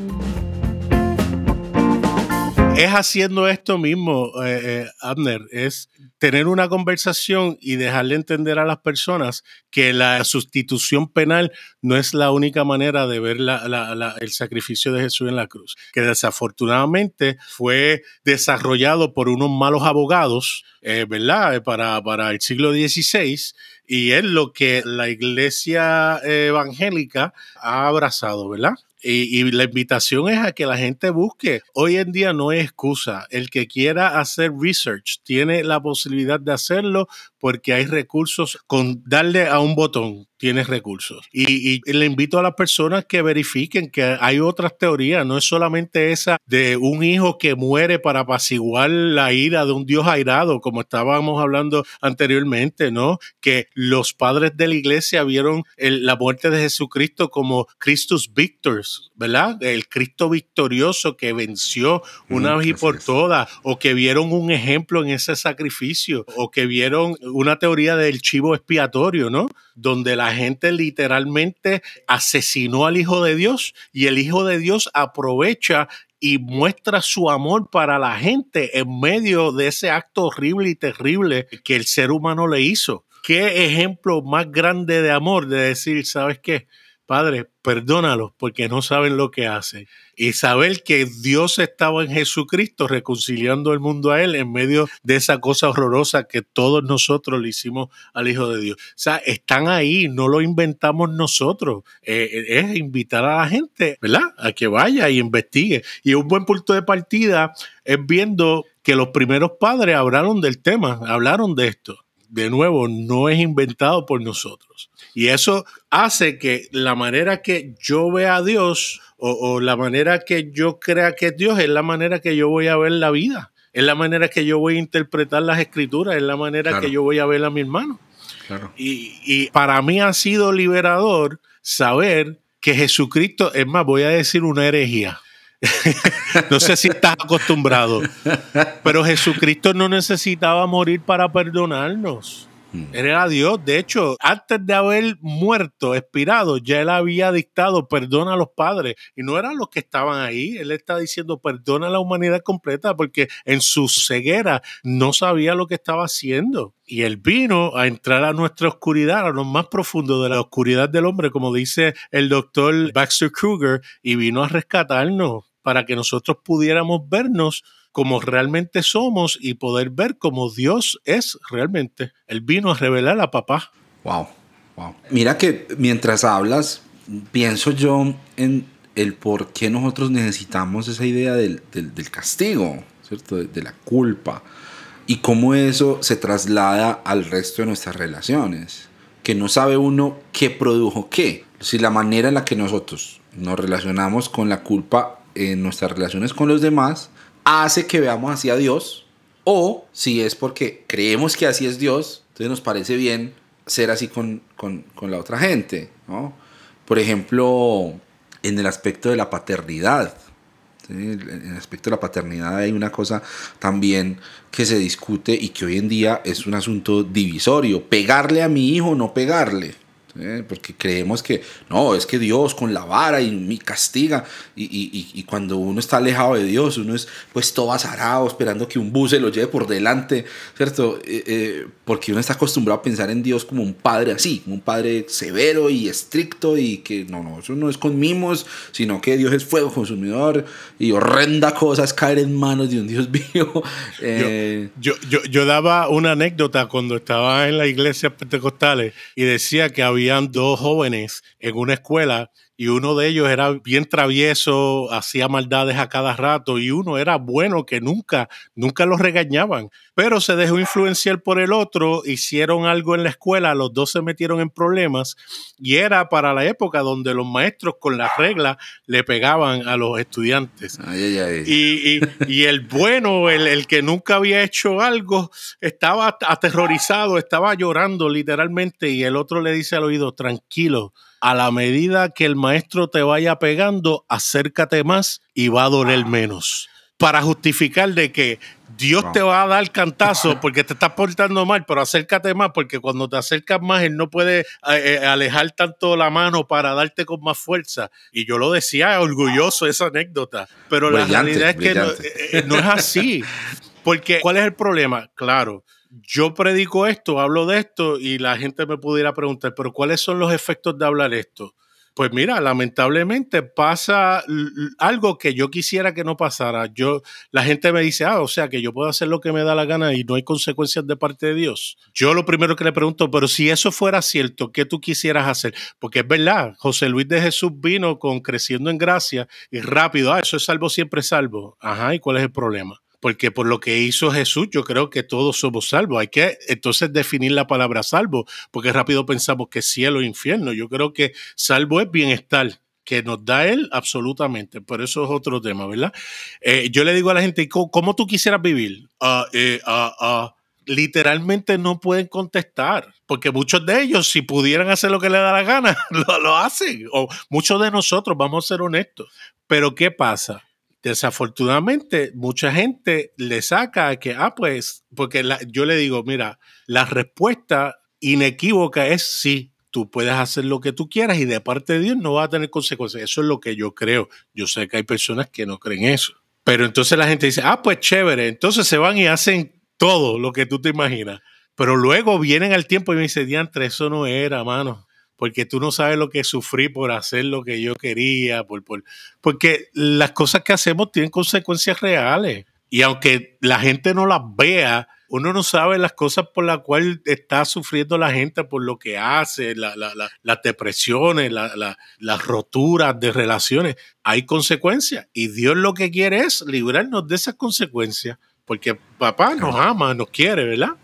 es haciendo esto mismo, eh, eh, Abner, es tener una conversación y dejarle entender a las personas que la sustitución penal no es la única manera de ver el sacrificio de Jesús en la cruz, que desafortunadamente fue desarrollado por unos malos abogados, eh, ¿verdad? Para, para el siglo XVI y es lo que la iglesia evangélica ha abrazado, ¿verdad? Y, la invitación es a que la gente busque. Hoy en día no hay excusa. El que quiera hacer research tiene la posibilidad de hacerlo porque hay recursos con darle a un botón tienes recursos. Y, le invito a las personas que verifiquen que hay otras teorías, no es solamente esa de un hijo que muere para apaciguar la ira de un Dios airado, como estábamos hablando anteriormente, ¿no? Que los padres de la iglesia vieron la muerte de Jesucristo como Christus Victors, ¿verdad? El Cristo victorioso que venció una vez y por todas, o que vieron un ejemplo en ese sacrificio, o que vieron una teoría del chivo expiatorio, ¿no? Donde la gente literalmente asesinó al Hijo de Dios y el Hijo de Dios aprovecha y muestra su amor para la gente en medio de ese acto horrible y terrible que el ser humano le hizo. ¿Qué ejemplo más grande de amor de decir, ¿sabes qué? Padre, perdónalos porque no saben lo que hacen. Y saber que Dios estaba en Jesucristo reconciliando el mundo a Él en medio de esa cosa horrorosa que todos nosotros le hicimos al Hijo de Dios. O sea, están ahí, no lo inventamos nosotros. Eh, eh, es invitar a la gente, ¿verdad? A que vaya y investigue. Y un buen punto de partida es viendo que los primeros padres hablaron del tema, hablaron de esto de nuevo, no es inventado por nosotros. Y eso hace que la manera que yo vea a Dios o, la manera que yo crea que es Dios es la manera que yo voy a ver la vida. Es la manera que yo voy a interpretar las escrituras, es la manera que yo voy a ver a mi hermano. Y, y para mí ha sido liberador saber que Jesucristo, es más, voy a decir una herejía. no sé si estás acostumbrado, pero Jesucristo no necesitaba morir para perdonarnos. Mm. Él era Dios. De hecho, antes de haber muerto, expirado, ya él había dictado perdona a los padres. Y no eran los que estaban ahí. Él está diciendo perdona a la humanidad completa porque en su ceguera no sabía lo que estaba haciendo. Y él vino a entrar a nuestra oscuridad, a lo más profundo de la oscuridad del hombre, como dice el doctor Baxter Kruger, y vino a rescatarnos para que nosotros pudiéramos vernos como realmente somos y poder ver como Dios es realmente. Él vino a revelar a papá. Wow, wow. Mira que mientras hablas, pienso yo en el por qué nosotros necesitamos esa idea del, castigo, ¿cierto? De, de, la culpa. Y cómo eso se traslada al resto de nuestras relaciones. Que no sabe uno qué produjo qué. Si la manera en la que nosotros nos relacionamos con la culpa en nuestras relaciones con los demás hace que veamos así a Dios, o si es porque creemos que así es Dios, entonces nos parece bien ser así con, con, con la otra gente. ¿no? Por ejemplo, en el aspecto de la paternidad. En el aspecto de la paternidad hay una cosa también que se discute y que hoy en día es un asunto divisorio. Pegarle a mi hijo o no pegarle. Porque creemos que no, es que Dios con la vara y me castiga. Y, cuando uno está alejado de Dios, uno es pues todo azarado, esperando que un bus se lo lleve por delante, ¿cierto? Eh, eh, porque uno está acostumbrado a pensar en Dios como un padre así, un padre severo y estricto y que no, no, eso no es con mimos, sino que Dios es fuego consumidor y horrenda cosas caer en manos de un Dios vivo. Eh, yo, yo, yo daba una anécdota cuando estaba en la iglesia pentecostales y decía que había habían dos jóvenes en una escuela y uno de ellos era bien travieso, hacía maldades a cada rato y uno era bueno que nunca, nunca los regañaban, pero se dejó influenciar por el otro, hicieron algo en la escuela, los dos se metieron en problemas y era para la época donde los maestros con las reglas le pegaban a los estudiantes. Y, y, el bueno, el, el que nunca había hecho algo, estaba aterrorizado, estaba llorando literalmente y el otro le dice al oído, tranquilo a la medida que el maestro te vaya pegando, acércate más y va a doler menos. Para justificar de que Dios te va a dar cantazo porque te estás portando mal, pero acércate más porque cuando te acercas más, Él no puede eh, eh, alejar tanto la mano para darte con más fuerza. Y yo lo decía orgulloso esa anécdota, pero la realidad es que no, eh, no es así. Porque, ¿cuál es el problema? Claro, yo predico esto, hablo de esto y la gente me pudiera preguntar, pero ¿cuáles son los efectos de hablar esto? Pues mira, lamentablemente pasa algo que yo quisiera que no pasara. Yo, la gente me dice, ah, o sea, que yo puedo hacer lo que me da la gana y no hay consecuencias de parte de Dios. Yo lo primero que le pregunto, pero si eso fuera cierto, ¿qué tú quisieras hacer? Porque es verdad, José Luis de Jesús vino con creciendo en gracia y rápido, ah, eso es salvo, siempre salvo. Ajá, ¿y cuál es el problema? Porque por lo que hizo Jesús, yo creo que todos somos salvos. Hay que entonces definir la palabra salvo, porque rápido pensamos que cielo e infierno. Yo creo que salvo es bienestar que nos da Él absolutamente, pero eso es otro tema, ¿verdad? Eh, yo le digo a la gente, ¿cómo, tú quisieras vivir? Eh, ah, ah, literalmente no pueden contestar, porque muchos de ellos, si pudieran hacer lo que les da la gana, lo, lo hacen, o muchos de nosotros, vamos a ser honestos. Pero ¿qué pasa? Desafortunadamente, mucha gente le saca que, ah, pues, porque yo le digo, mira, la respuesta inequívoca es sí, tú puedes hacer lo que tú quieras y de parte de Dios no va a tener consecuencias. Eso es lo que yo creo. Yo sé que hay personas que no creen eso. Pero entonces la gente dice, ah, pues chévere. Entonces se van y hacen todo lo que tú te imaginas. Pero luego vienen al tiempo y me dicen, diantre, eso no era, mano porque tú no sabes lo que sufrí por hacer lo que yo quería, por, por, porque las cosas que hacemos tienen consecuencias reales. Y aunque la gente no las vea, uno no sabe las cosas por las cuales está sufriendo la gente por lo que hace, la, la, las depresiones, las roturas de relaciones. Hay consecuencias y Dios lo que quiere es librarnos de esas consecuencias, porque papá nos ama, nos quiere, ¿verdad?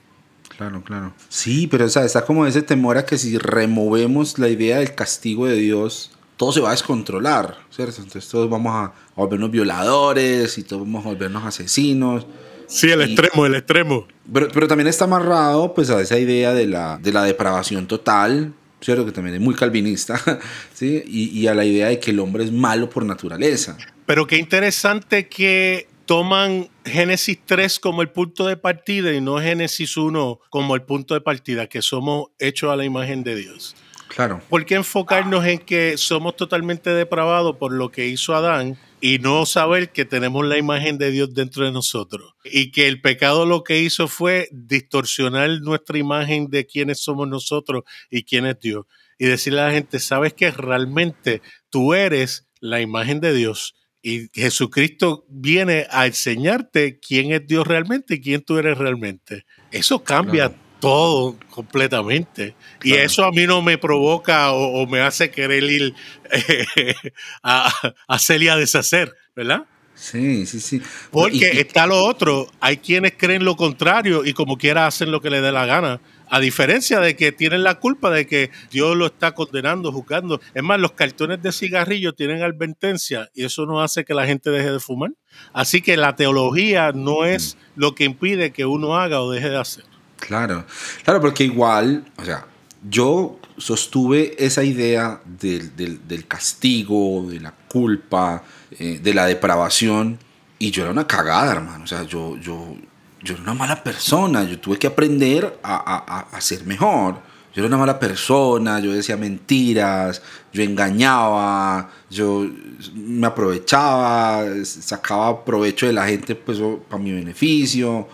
Claro, claro. Sí, pero o sea, está como ese temor a que si removemos la idea del castigo de Dios, todo se va a descontrolar, ¿cierto? Entonces todos vamos a volvernos violadores y todos vamos a volvernos asesinos. Sí, el extremo, el extremo. Pero, pero, también está amarrado pues, a esa idea de la, de la depravación total, ¿cierto? Que también es muy calvinista, ¿sí? Y, y a la idea de que el hombre es malo por naturaleza. Pero qué interesante que toman Génesis 3 como el punto de partida y no Génesis 1 como el punto de partida, que somos hechos a la imagen de Dios. Claro. ¿Por qué enfocarnos en que somos totalmente depravados por lo que hizo Adán y no saber que tenemos la imagen de Dios dentro de nosotros? Y que el pecado lo que hizo fue distorsionar nuestra imagen de quiénes somos nosotros y quién es Dios. Y decirle a la gente, sabes que realmente tú eres la imagen de Dios y Jesucristo viene a enseñarte quién es Dios realmente y quién tú eres realmente. Eso cambia todo completamente. Y eso a mí no me provoca o, me hace querer ir a, hacer y a deshacer, ¿verdad? Sí, sí, sí. Porque está lo otro. Hay quienes creen lo contrario y como quiera hacen lo que les dé la gana. A diferencia de que tienen la culpa de que Dios lo está condenando, juzgando. Es más, los cartones de cigarrillo tienen advertencia y eso no hace que la gente deje de fumar. Así que la teología no es lo que impide que uno haga o deje de hacer. Claro, claro, porque igual, o sea, yo sostuve esa idea del, del, castigo, de la culpa, eh, de la depravación, y yo era una cagada, hermano. O sea, yo, yo, yo era una mala persona, yo tuve que aprender a, a, a ser mejor. Yo era una mala persona, yo decía mentiras, yo engañaba, yo me aprovechaba, sacaba provecho de la gente pues, para mi beneficio.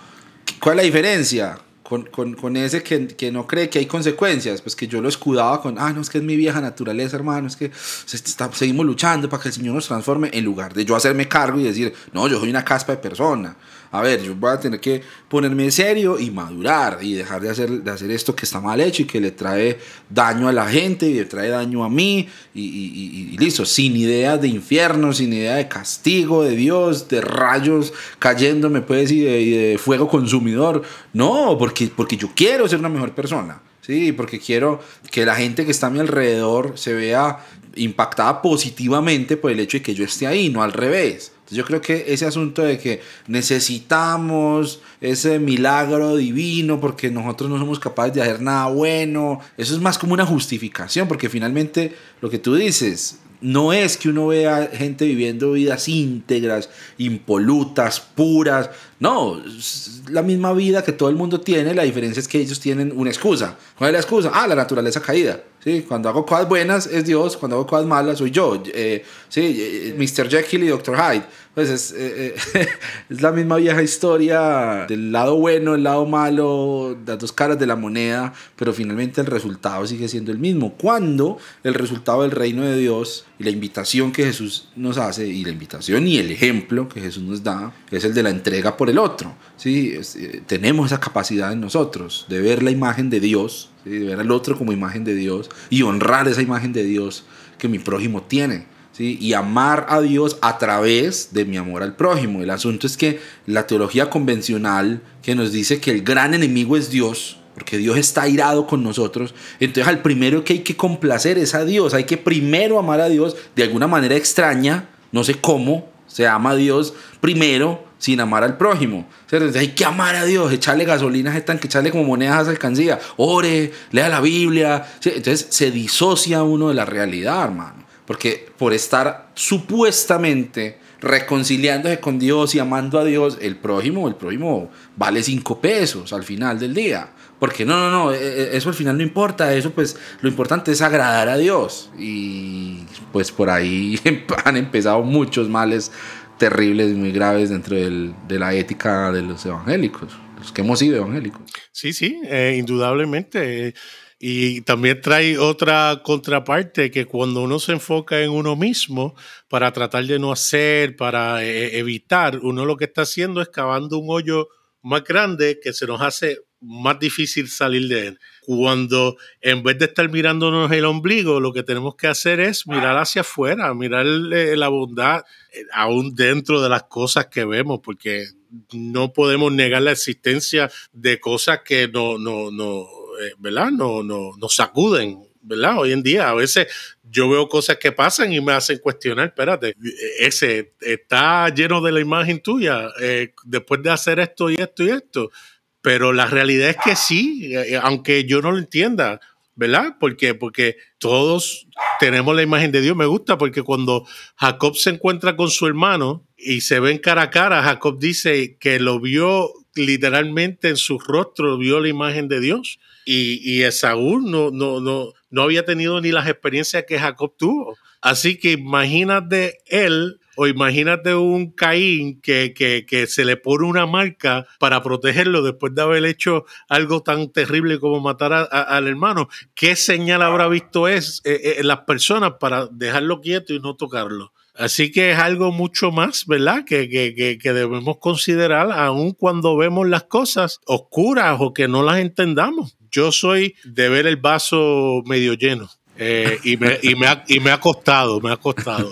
¿Cuál es la diferencia? con, con, con ese que, que, no cree que hay consecuencias, pues que yo lo escudaba con, ah, no, es que es mi vieja naturaleza, hermano, es que seguimos luchando para que el Señor nos transforme, en lugar de yo hacerme cargo y decir, no, yo soy una caspa de persona a ver, yo voy a tener que ponerme en serio y madurar y dejar de hacer, de hacer esto que está mal hecho y que le trae daño a la gente y le trae daño a mí y, listo, sin idea de infierno, sin idea de castigo de Dios, de rayos cayéndome pues y de, fuego consumidor. No, porque, porque yo quiero ser una mejor persona. Sí, porque quiero que la gente que está a mi alrededor se vea impactada positivamente por el hecho de que yo esté ahí, no al revés yo creo que ese asunto de que necesitamos ese milagro divino porque nosotros no somos capaces de hacer nada bueno, eso es más como una justificación, porque finalmente lo que tú dices, no es que uno vea gente viviendo vidas íntegras, impolutas, puras. No, es la misma vida que todo el mundo tiene. La diferencia es que ellos tienen una excusa. ¿Cuál es la excusa? Ah, la naturaleza caída. ¿Sí? Cuando hago cosas buenas es Dios, cuando hago cosas malas soy yo. Eh, ¿sí? Eh, Mr. Jekyll y Dr. Hyde. Pues es, eh, es la misma vieja historia del lado bueno, el lado malo, las dos caras de la moneda, pero finalmente el resultado sigue siendo el mismo. Cuando el resultado del reino de Dios y la invitación que Jesús nos hace, y la invitación y el ejemplo que Jesús nos da, es el de la entrega por el otro. ¿sí? tenemos esa capacidad en nosotros de ver la imagen de Dios de ver al otro como imagen de Dios y honrar esa imagen de Dios que mi prójimo tiene. Y amar a Dios a través de mi amor al prójimo. El asunto es que la teología convencional que nos dice que el gran enemigo es Dios, porque Dios está airado con nosotros. Entonces al primero que hay que complacer es a Dios, hay que primero amar a Dios de alguna manera extraña, no sé cómo, se ama a Dios primero sin amar al prójimo. hay que amar a Dios, echarle gasolina a que echarle como monedas a esa alcancía. Ore, lea la Biblia. Entonces se disocia uno de la realidad, hermano. Porque por estar supuestamente reconciliándose con Dios y amando a Dios, el prójimo, el prójimo vale cinco pesos al final del día. Porque no, no, no, e, e, eso al final no importa, eso pues lo importante es agradar a Dios. Y pues por ahí han empezado muchos males terribles muy graves dentro del, de la ética de los evangélicos, los que hemos sido evangélicos. Sí, sí, eh, indudablemente. Y también trae otra contraparte que cuando uno se enfoca en uno mismo para tratar de no hacer, para eh, evitar, uno lo que está haciendo es cavando un hoyo más grande que se nos hace más difícil salir de él. Cuando en vez de estar mirándonos el ombligo, lo que tenemos que hacer es mirar hacia afuera, mirar la bondad eh, aún dentro de las cosas que vemos, porque no podemos negar la existencia de cosas que no, no, no, eh, ¿verdad? No, no, nos sacuden, ¿verdad? Hoy en día a veces yo veo cosas que pasan y me hacen cuestionar, espérate, ese está lleno de la imagen tuya, eh, después de hacer esto y esto y esto pero la realidad es que sí, eh, aunque yo no lo entienda, ¿verdad? Porque, porque todos tenemos la imagen de Dios. Me gusta porque cuando Jacob se encuentra con su hermano y se ven cara a cara, Jacob dice que lo vio literalmente en su rostro, vio la imagen de Dios. Y, y Esaú no, no, no, no había tenido ni las experiencias que Jacob tuvo. Así que imagínate él o imagínate un Caín que, que, se le pone una marca para protegerlo después de haber hecho algo tan terrible como matar al hermano. ¿Qué señal habrá visto es eh, eh, las personas para dejarlo quieto y no tocarlo? Así que es algo mucho más, ¿verdad? Que, que, que, debemos considerar aun cuando vemos las cosas oscuras o que no las entendamos. Yo soy de ver el vaso medio lleno. Eh, y, me, y, me ha, y, me, ha, costado, me ha costado.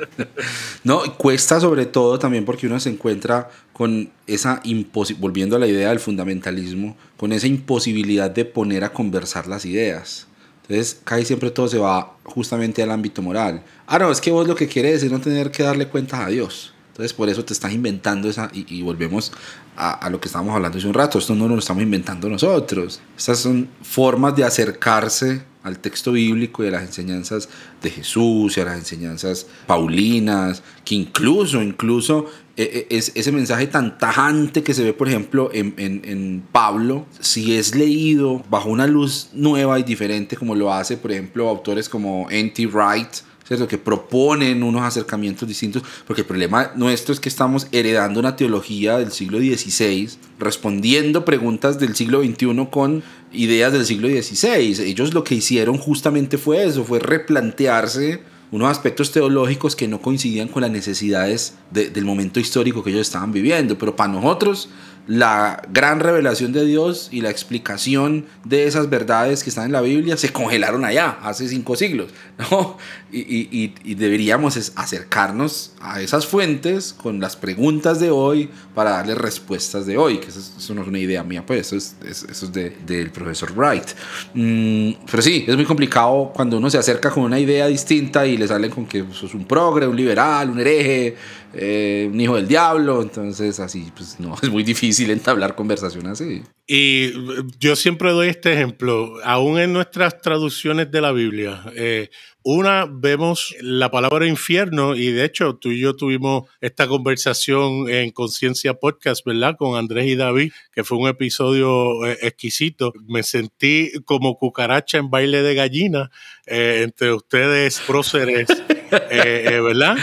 no, cuesta sobre todo también porque uno se encuentra con esa imposibilidad, volviendo a la idea del fundamentalismo, con esa imposibilidad de poner a conversar las ideas. Entonces, casi siempre todo se va justamente al ámbito moral. Ah, no, es que vos lo que quieres es no tener que darle cuentas a Dios. Entonces por eso te estás inventando esa, y, volvemos a, a, lo que estábamos hablando hace un rato, esto no lo estamos inventando nosotros. Estas son formas de acercarse al texto bíblico y a las enseñanzas de Jesús y a las enseñanzas paulinas, que incluso, incluso e, e, es, ese mensaje tan tajante que se ve, por ejemplo, en, en, en, Pablo, si es leído bajo una luz nueva y diferente, como lo hace, por ejemplo, autores como N.T. Wright, ¿cierto? que proponen unos acercamientos distintos, porque el problema nuestro es que estamos heredando una teología del siglo XVI, respondiendo preguntas del siglo XXI con ideas del siglo XVI. Ellos lo que hicieron justamente fue eso, fue replantearse unos aspectos teológicos que no coincidían con las necesidades del momento histórico que ellos estaban viviendo, pero para nosotros la gran revelación de Dios y la explicación de esas verdades que están en la Biblia se congelaron allá, hace cinco siglos, ¿no? Y, deberíamos acercarnos a esas fuentes con las preguntas de hoy para darle respuestas de hoy, que eso, no es una idea mía, pues eso es, eso es del profesor Wright. Mm, pero sí, es muy complicado cuando uno se acerca con una idea distinta y le salen con que sos un progre, un liberal, un hereje, eh, un hijo del diablo, entonces así, pues no, es muy difícil entablar conversación así. Y yo siempre doy este ejemplo, aún en nuestras traducciones de la Biblia, eh, una, vemos la palabra infierno y de hecho tú y yo tuvimos esta conversación en Conciencia Podcast, ¿verdad? Con Andrés y David, que fue un episodio eh, exquisito. Me sentí como cucaracha en baile de gallina eh, entre ustedes próceres, eh, ¿verdad?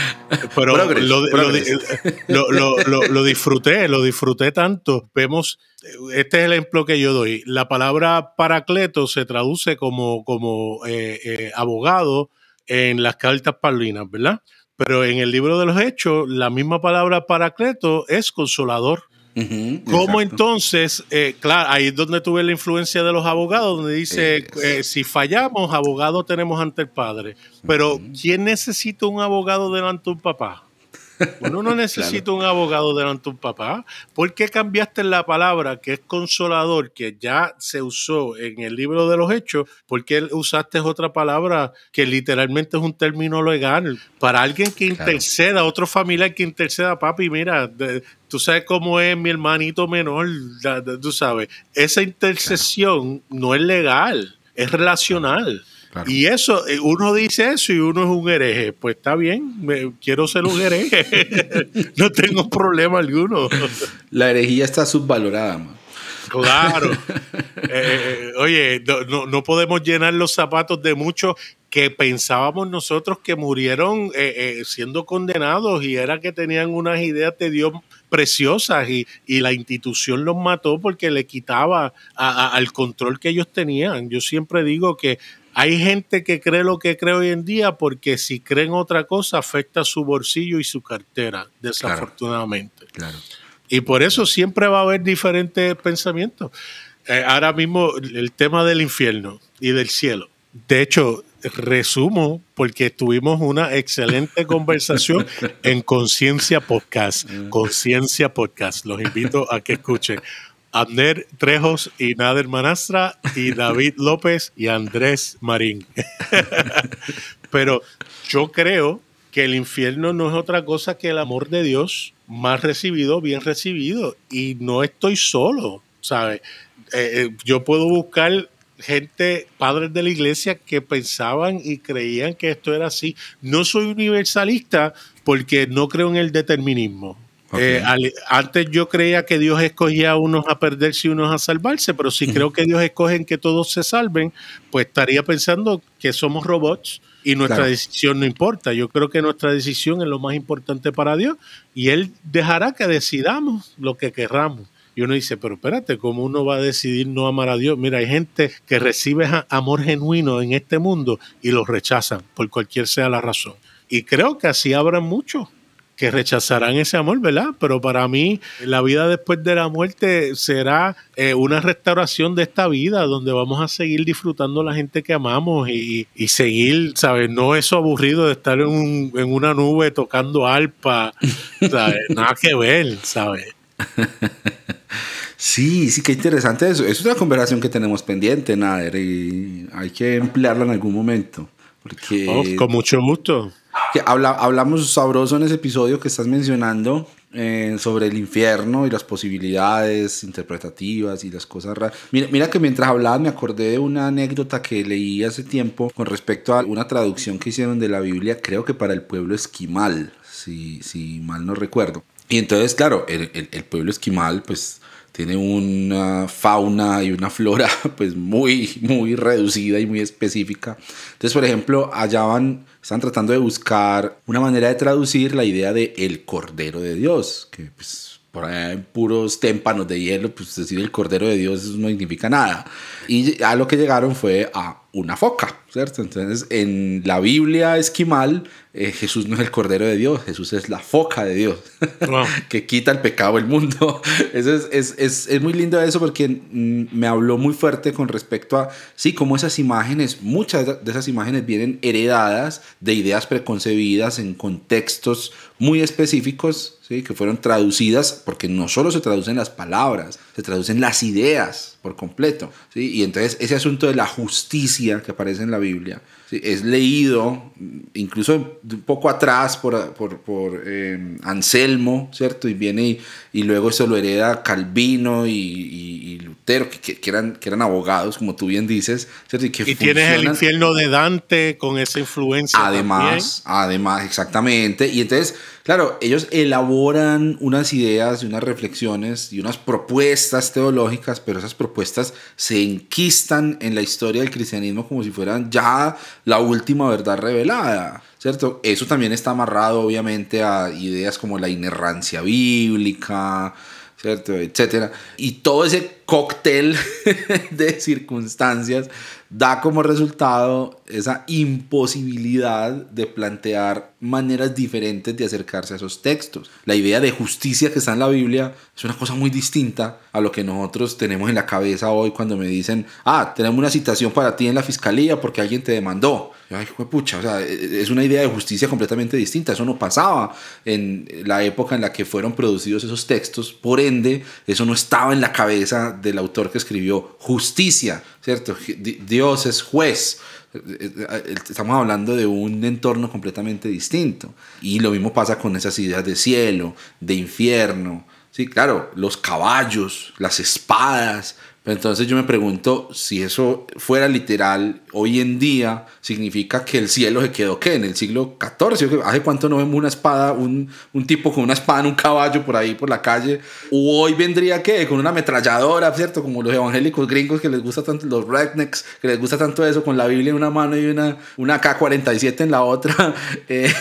Pero lo, disfruté, lo disfruté tanto. Vemos este es el ejemplo que yo doy. La palabra paracleto se traduce como, como eh, eh, abogado en las cartas paulinas, ¿verdad? Pero en el libro de los Hechos, la misma palabra paracleto es consolador. ¿Cómo entonces, eh, claro, ahí es donde tuve la influencia de los abogados, donde dice, si fallamos, abogado tenemos ante el Padre. Pero, ¿quién necesita un abogado delante de un papá? Uno no necesita un abogado delante de un papá. ¿Por qué cambiaste la palabra que es consolador, que ya se usó en el libro de los hechos? ¿Por qué usaste otra palabra que literalmente es un término legal? Para alguien que interceda, otro familiar que interceda, papi, mira, tú sabes cómo es mi hermanito menor, tú sabes, esa intercesión no es legal, es relacional. Y eso, eh, uno dice eso y uno es un hereje. Pues está bien, quiero ser un hereje. no tengo problema alguno. La herejía está subvalorada, man. Claro. Eh, eh, oye, no, podemos llenar los zapatos de muchos que pensábamos nosotros que murieron siendo condenados y era que tenían unas ideas de Dios preciosas y, la institución los mató porque le quitaba al control que ellos tenían. Yo siempre digo que hay gente que cree lo que cree hoy en día porque si creen otra cosa afecta su bolsillo y su cartera, desafortunadamente. Claro, Y por eso siempre va a haber diferentes pensamientos. Eh, ahora mismo el tema del infierno y del cielo. De hecho, resumo porque tuvimos una excelente conversación en Conciencia Podcast. Mm. Conciencia Podcast. Los invito a que escuchen. Abner Trejos y Nader Manastra y David López y Andrés Marín. Pero yo creo que el infierno no es otra cosa que el amor de Dios más recibido, bien recibido. Y no estoy solo, ¿sabes? Eh, eh, yo puedo buscar gente, padres de la iglesia, que pensaban y creían que esto era así. No soy universalista porque no creo en el determinismo. Eh, antes yo creía que Dios escogía a unos a perderse y unos a salvarse, pero si creo que Dios escoge en que todos se salven, pues estaría pensando que somos robots y nuestra decisión no importa. Yo creo que nuestra decisión es lo más importante para Dios y Él dejará que decidamos lo que querramos. Y uno dice, pero espérate, ¿cómo uno va a decidir no amar a Dios? Mira, hay gente que recibe amor genuino en este mundo y lo rechazan por cualquier sea la razón. Y creo que así habrá muchos que rechazarán ese amor, ¿verdad? Pero para mí la vida después de la muerte será eh, una restauración de esta vida donde vamos a seguir disfrutando la gente que amamos y, seguir, ¿sabes? No eso aburrido de estar en, una nube tocando arpa, ¿sabes? Nada que ver, ¿sabes? Sí, sí, qué interesante eso. Es una conversación que tenemos pendiente, Nader, y hay que emplearla en algún momento Porque Oh, con mucho gusto. Que habla, hablamos sabroso en ese episodio que estás mencionando eh, sobre el infierno y las posibilidades interpretativas y las cosas raras. Mira, mira que mientras hablabas me acordé de una anécdota que leí hace tiempo con respecto a una traducción que hicieron de la Biblia, creo que para el pueblo esquimal, si, si mal no recuerdo. Y entonces, claro, el, el- el pueblo esquimal, pues tiene una fauna y una flora pues muy, muy reducida y muy específica. Entonces, por ejemplo, allá van, están tratando de buscar una manera de traducir la idea de el Cordero de Dios, que pues por allá en puros témpanos de hielo, pues decir el Cordero de Dios no significa nada. Y a lo que llegaron fue a una foca, ¿cierto? Entonces, en la Biblia esquimal, eh, Jesús no es el Cordero de Dios, Jesús es la foca de Dios, Wow. que quita el pecado del mundo. Eso es, es, es, es muy lindo eso porque mm, me habló muy fuerte con respecto a, sí, cómo esas imágenes, muchas de esas imágenes vienen heredadas de ideas preconcebidas en contextos muy específicos, ¿sí? que fueron traducidas, porque no solo se traducen las palabras, se traducen las ideas por completo. ¿sí? Y entonces ese asunto de la justicia que aparece en la Biblia. Es leído incluso un poco atrás por, por, por, eh, Anselmo, ¿cierto? Y viene y, y luego eso lo hereda Calvino y, y- y Lutero, que, que- eran, que eran abogados, como tú bien dices, ¿cierto? Y, que Y tienes el infierno de Dante con esa influencia. Además, además, exactamente. Y entonces, claro, ellos elaboran unas ideas y unas reflexiones y unas propuestas teológicas, pero esas propuestas se enquistan en la historia del cristianismo como si fueran ya la última verdad revelada. ¿Cierto? Eso también está amarrado obviamente a ideas como la inerrancia bíblica, ¿cierto? Etcétera. Y todo ese cóctel de circunstancias da como resultado esa imposibilidad de plantear maneras diferentes de acercarse a esos textos. La idea de justicia que está en la Biblia es una cosa muy distinta a lo que nosotros tenemos en la cabeza hoy cuando me dicen, ah, tenemos una citación para ti en la fiscalía porque alguien te demandó. Ay, pucha, o sea, es una idea de justicia completamente distinta. Eso no pasaba en la época en la que fueron producidos esos textos. Por ende, eso no estaba en la cabeza del autor que escribió justicia, ¿cierto? Di- Dios es juez. Estamos hablando de un entorno completamente distinto. Y lo mismo pasa con esas ideas de cielo, de infierno. Sí, claro, los caballos, las espadas. Entonces yo me pregunto si eso fuera literal hoy en día, significa que el cielo se quedó ¿qué? En el siglo XIV. ¿Hace cuánto no vemos una espada, un, un tipo con una espada en un caballo por ahí por la calle? O hoy vendría ¿qué? Con una ametralladora, ¿cierto? Como los evangélicos gringos que les gusta tanto, los rednecks, que les gusta tanto eso, con la Biblia en una mano y una, una K-47 en la otra. Eh,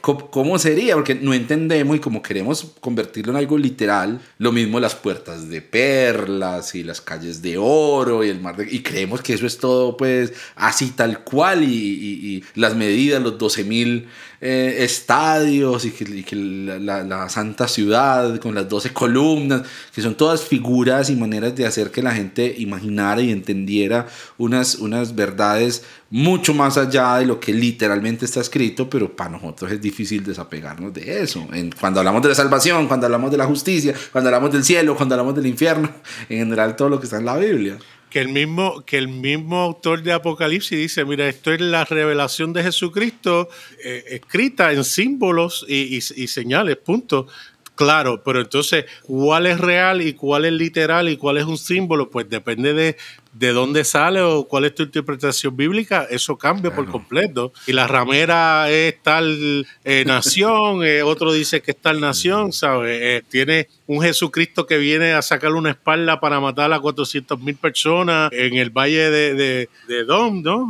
¿cómo, ¿Cómo sería? Porque no entendemos y como queremos convertirlo en algo literal, lo mismo las puertas de perlas y las calles de oro y el mar de... Y creemos que eso es todo pues así tal cual y, y- y las medidas, los 12 mil eh, estadios y que, la santa ciudad con las 12 columnas, que son todas figuras y maneras de hacer que la gente imaginara y entendiera unas, unas verdades mucho más allá de lo que literalmente está escrito, pero para nosotros es difícil desapegarnos de eso. En- cuando hablamos de la salvación, cuando hablamos de la justicia, cuando hablamos del cielo, cuando hablamos del infierno, en general todo lo que está en la Biblia. Que el, mismo, que el mismo autor de Apocalipsis dice, mira, esto es la revelación de Jesucristo eh, escrita en símbolos y, y- y señales, punto. Claro, pero entonces, ¿cuál es real y cuál es literal y cuál es un símbolo? Pues depende de, de dónde sale o cuál es tu interpretación bíblica, eso cambia por completo. Y la ramera es tal eh, nación, eh, otro dice que es tal nación, ¿sabes? Eh, tiene un Jesucristo que viene a sacarle una espalda para matar a 400 mil personas en el valle de, de, de Dom, ¿no?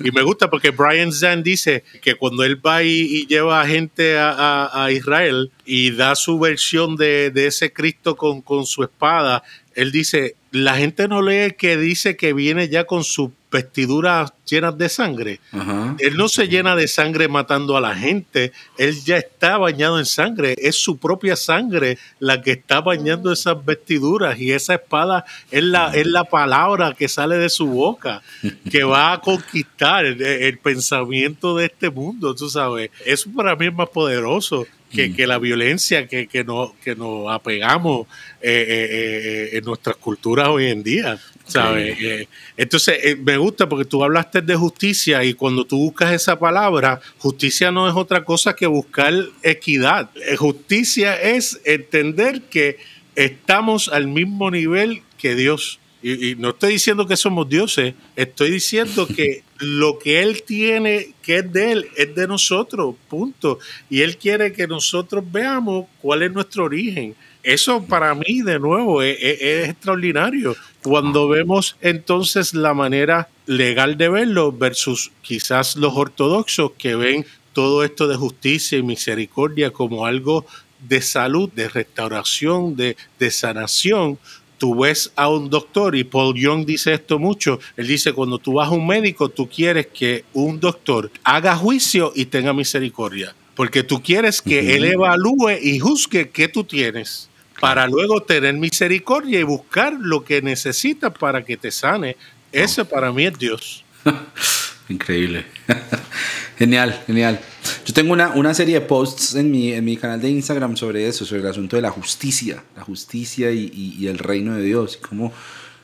Y me gusta porque Brian Zan dice que cuando él va y, y lleva gente a, a- a Israel y da su versión de, de ese Cristo con, con su espada, él dice, la gente no lee que dice que viene ya con sus vestiduras llenas de sangre. Ajá. Él no se llena de sangre matando a la gente, él ya está bañado en sangre, es su propia sangre la que está bañando esas vestiduras y esa espada es la, es la palabra que sale de su boca, que va a conquistar el, el pensamiento de este mundo, tú sabes. Eso para mí es más poderoso. Que, que la violencia que, que, nos, que nos apegamos eh, eh, eh, en nuestras culturas hoy en día. ¿sabes? Entonces, me gusta porque tú hablaste de justicia y cuando tú buscas esa palabra, justicia no es otra cosa que buscar equidad. Eh, justicia es entender que estamos al mismo nivel que Dios. Y, no estoy diciendo que somos dioses, estoy diciendo que lo que Él tiene, que es de Él, es de nosotros, punto. Y Él quiere que nosotros veamos cuál es nuestro origen. Eso para mí, de nuevo, es, es extraordinario. Cuando vemos entonces la manera legal de verlo versus quizás los ortodoxos que ven todo esto de justicia y misericordia como algo de salud, de restauración, de, de sanación, tú ves a un doctor, y Paul Young dice esto mucho, él dice, cuando tú vas a un médico, tú quieres que un doctor haga juicio y tenga misericordia, porque tú quieres que él evalúe y juzgue qué tú tienes, para luego tener misericordia y buscar lo que necesitas para que te sane. Ese para mí es Dios. Increíble. genial, genial. Yo tengo una, una serie de posts en mi, en mi, canal de Instagram sobre eso, sobre el asunto de la justicia, la justicia y, y, el reino de Dios. Y cómo,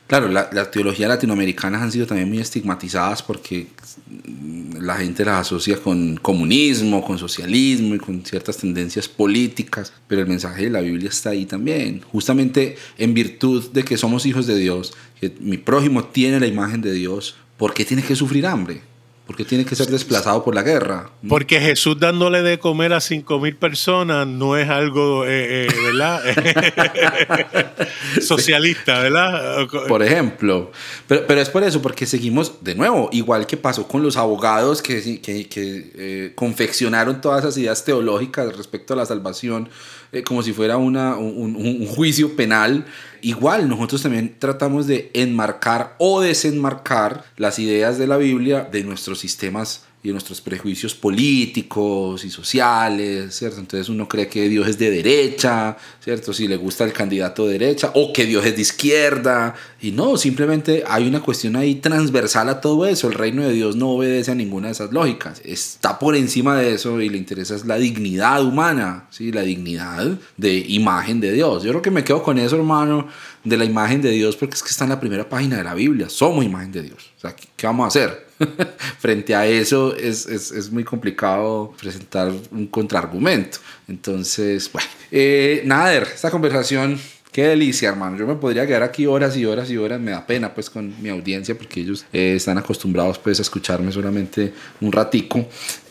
claro, la, la, teología latinoamericana han sido también muy estigmatizadas porque la gente las asocia con comunismo, con socialismo y con ciertas tendencias políticas, pero el mensaje de la Biblia está ahí también, justamente en virtud de que somos hijos de Dios, que mi prójimo tiene la imagen de Dios, ¿por qué tiene que sufrir hambre? ¿Por qué tiene que ser desplazado por la guerra? Porque Jesús dándole de comer a cinco mil personas no es algo, eh, eh, ¿verdad? Socialista, ¿verdad? Por ejemplo. Pero, pero, es por eso, porque seguimos, de nuevo, igual que pasó con los abogados que, que, que eh, confeccionaron todas esas ideas teológicas respecto a la salvación eh, como si fuera una, un, un, juicio penal. Igual nosotros también tratamos de enmarcar o desenmarcar las ideas de la Biblia de nuestros sistemas y nuestros prejuicios políticos y sociales, ¿cierto? Entonces uno cree que Dios es de derecha, ¿cierto? Si le gusta el candidato de derecha, o que Dios es de izquierda, y no, simplemente hay una cuestión ahí transversal a todo eso, el reino de Dios no obedece a ninguna de esas lógicas, está por encima de eso y le interesa es la dignidad humana, ¿sí? La dignidad de imagen de Dios. Yo creo que me quedo con eso, hermano, de la imagen de Dios, porque es que está en la primera página de la Biblia, somos imagen de Dios, o sea, ¿qué vamos a hacer? Frente a eso es, es, es, muy complicado presentar un contraargumento. Entonces, bueno, eh, Nader, esta conversación, qué delicia, hermano. Yo me podría quedar aquí horas y horas y horas. Me da pena pues con mi audiencia porque ellos eh, están acostumbrados pues a escucharme solamente un ratico.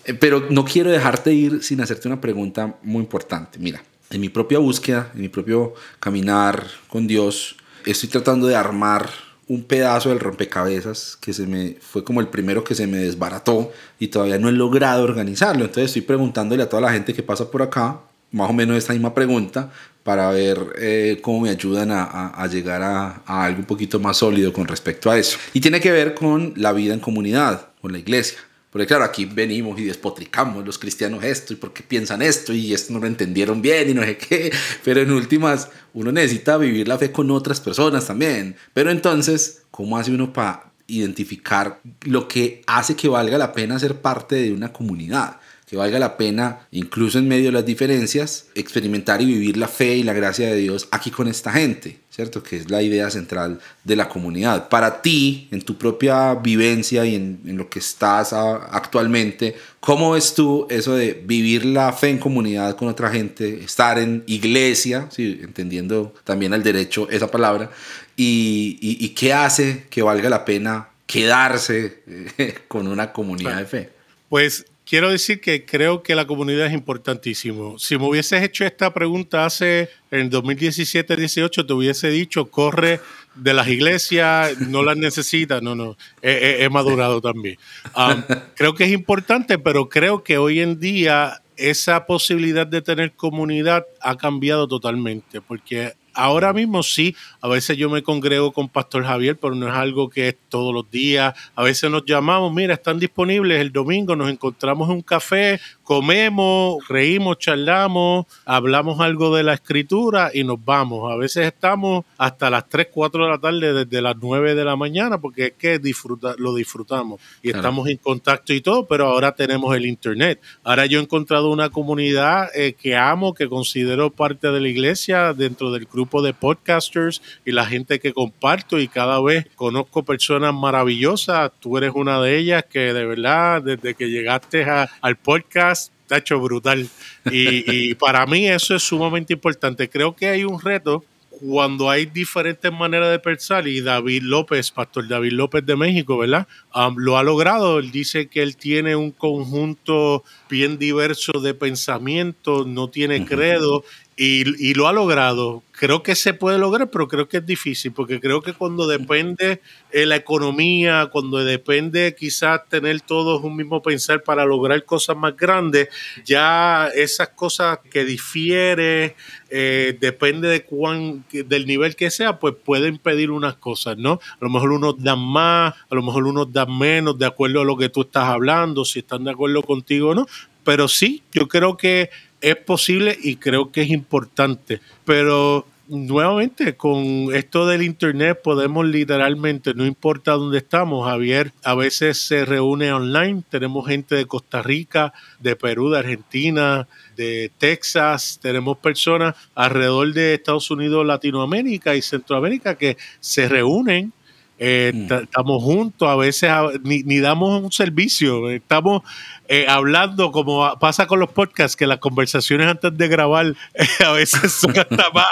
Eh, pero no quiero dejarte ir sin hacerte una pregunta muy importante. Mira, en mi propia búsqueda, en mi propio caminar con Dios, estoy tratando de armar un pedazo del rompecabezas que se me fue como el primero que se me desbarató y todavía no he logrado organizarlo. Entonces estoy preguntándole a toda la gente que pasa por acá más o menos esta misma pregunta para ver eh, cómo me ayudan a, llegar a, a, algo un poquito más sólido con respecto a eso. Y tiene que ver con la vida en comunidad, con la iglesia. Porque claro, aquí venimos y despotricamos los cristianos esto y por qué piensan esto y esto no lo entendieron bien y no sé qué. Pero en últimas, uno necesita vivir la fe con otras personas también. Pero entonces, ¿cómo hace uno para identificar lo que hace que valga la pena ser parte de una comunidad? Que valga la pena, incluso en medio de las diferencias, experimentar y vivir la fe y la gracia de Dios aquí con esta gente, ¿cierto? Que es la idea central de la comunidad. Para ti, en tu propia vivencia y en, en lo que estás actualmente, ¿cómo ves tú eso de vivir la fe en comunidad con otra gente, estar en iglesia, ¿sí? entendiendo también el derecho esa palabra, y, y, y qué hace que valga la pena quedarse eh, con una comunidad de fe? Pues quiero decir que creo que la comunidad es importantísimo. Si me hubieses hecho esta pregunta hace en 2017-18, te hubiese dicho, corre de las iglesias, no las necesitas. No, no, he, madurado también. Um, creo que es importante, pero creo que hoy en día esa posibilidad de tener comunidad ha cambiado totalmente, porque ahora mismo sí, a veces yo me congrego con Pastor Javier, pero no es algo que es todos los días. A veces nos llamamos, mira, están disponibles el domingo, nos encontramos en un café, comemos, reímos, charlamos, hablamos algo de la escritura y nos vamos. A veces estamos hasta las 3, 4 de la tarde, desde las 9 de la mañana, porque es que disfruta, lo disfrutamos y estamos en contacto y todo, pero ahora tenemos el Internet. Ahora yo he encontrado una comunidad eh, que amo, que considero parte de la iglesia, dentro del grupo de podcasters y la gente que comparto y cada vez conozco personas maravillosas. Tú eres una de ellas que de verdad, desde que llegaste al podcast, hecho brutal. Y, para mí eso es sumamente importante. Creo que hay un reto cuando hay diferentes maneras de pensar y David López, Pastor David López de México, ¿verdad? lo ha logrado. Él dice que él tiene un conjunto bien diverso de pensamientos, no tiene credo y, lo ha logrado. Creo que se puede lograr, pero creo que es difícil, porque creo que cuando depende de la economía, cuando depende quizás tener todos un mismo pensar para lograr cosas más grandes, ya esas cosas que difiere, eh, depende de cuán, del nivel que sea, pues puede impedir unas cosas, ¿no? A lo mejor unos dan más, a lo mejor unos dan menos, de acuerdo a lo que tú estás hablando, si están de acuerdo contigo o no. Pero sí, yo creo que es posible y creo que es importante. Pero nuevamente, con esto del Internet podemos literalmente, no importa dónde estamos, Javier a veces se reúne online, tenemos gente de Costa Rica, de Perú, de Argentina, de Texas, tenemos personas alrededor de Estados Unidos, Latinoamérica y Centroamérica que se reúnen eh, mm. Estamos juntos, a veces ni, damos un servicio, estamos eh, hablando como pasa con los podcasts, que las conversaciones antes de grabar a veces son hasta más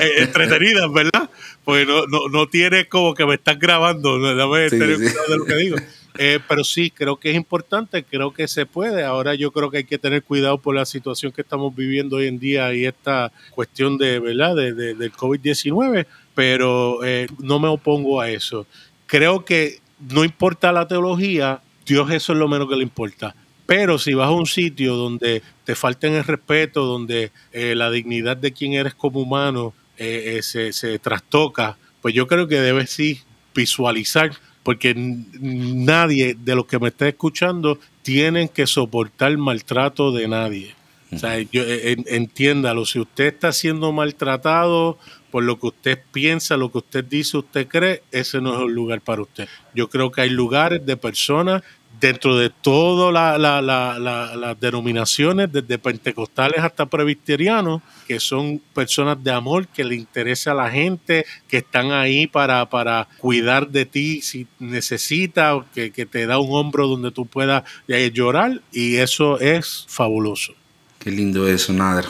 eh, entretenidas, ¿verdad? Porque no, no, no tienes como que me estás grabando, dame tener cuidado de lo que digo. pero sí, creo que es importante, creo que se puede. Ahora yo creo que hay que tener cuidado por la situación que estamos viviendo hoy en día y esta cuestión de, ¿verdad? De, de del COVID-19 pero eh, no me opongo a eso. Creo que no importa la teología, Dios eso es lo menos que le importa. Pero si vas a un sitio donde te falten el respeto, donde eh, la dignidad de quien eres como humano eh, se, se, trastoca, pues yo creo que debes sí visualizar, porque nadie de los que me está escuchando tienen que soportar maltrato de nadie. O sea, yo, entiéndalo, si usted está siendo maltratado por lo que usted piensa, lo que usted dice, usted cree, ese no es el lugar para usted. Yo creo que hay lugares de personas dentro de todas las denominaciones, desde pentecostales hasta presbiterianos, que son personas de amor, que le interesa a la gente, que están ahí para, para cuidar de ti si necesitas, que, que te da un hombro donde tú puedas eh, llorar, y eso es fabuloso. Qué lindo eso, Nader.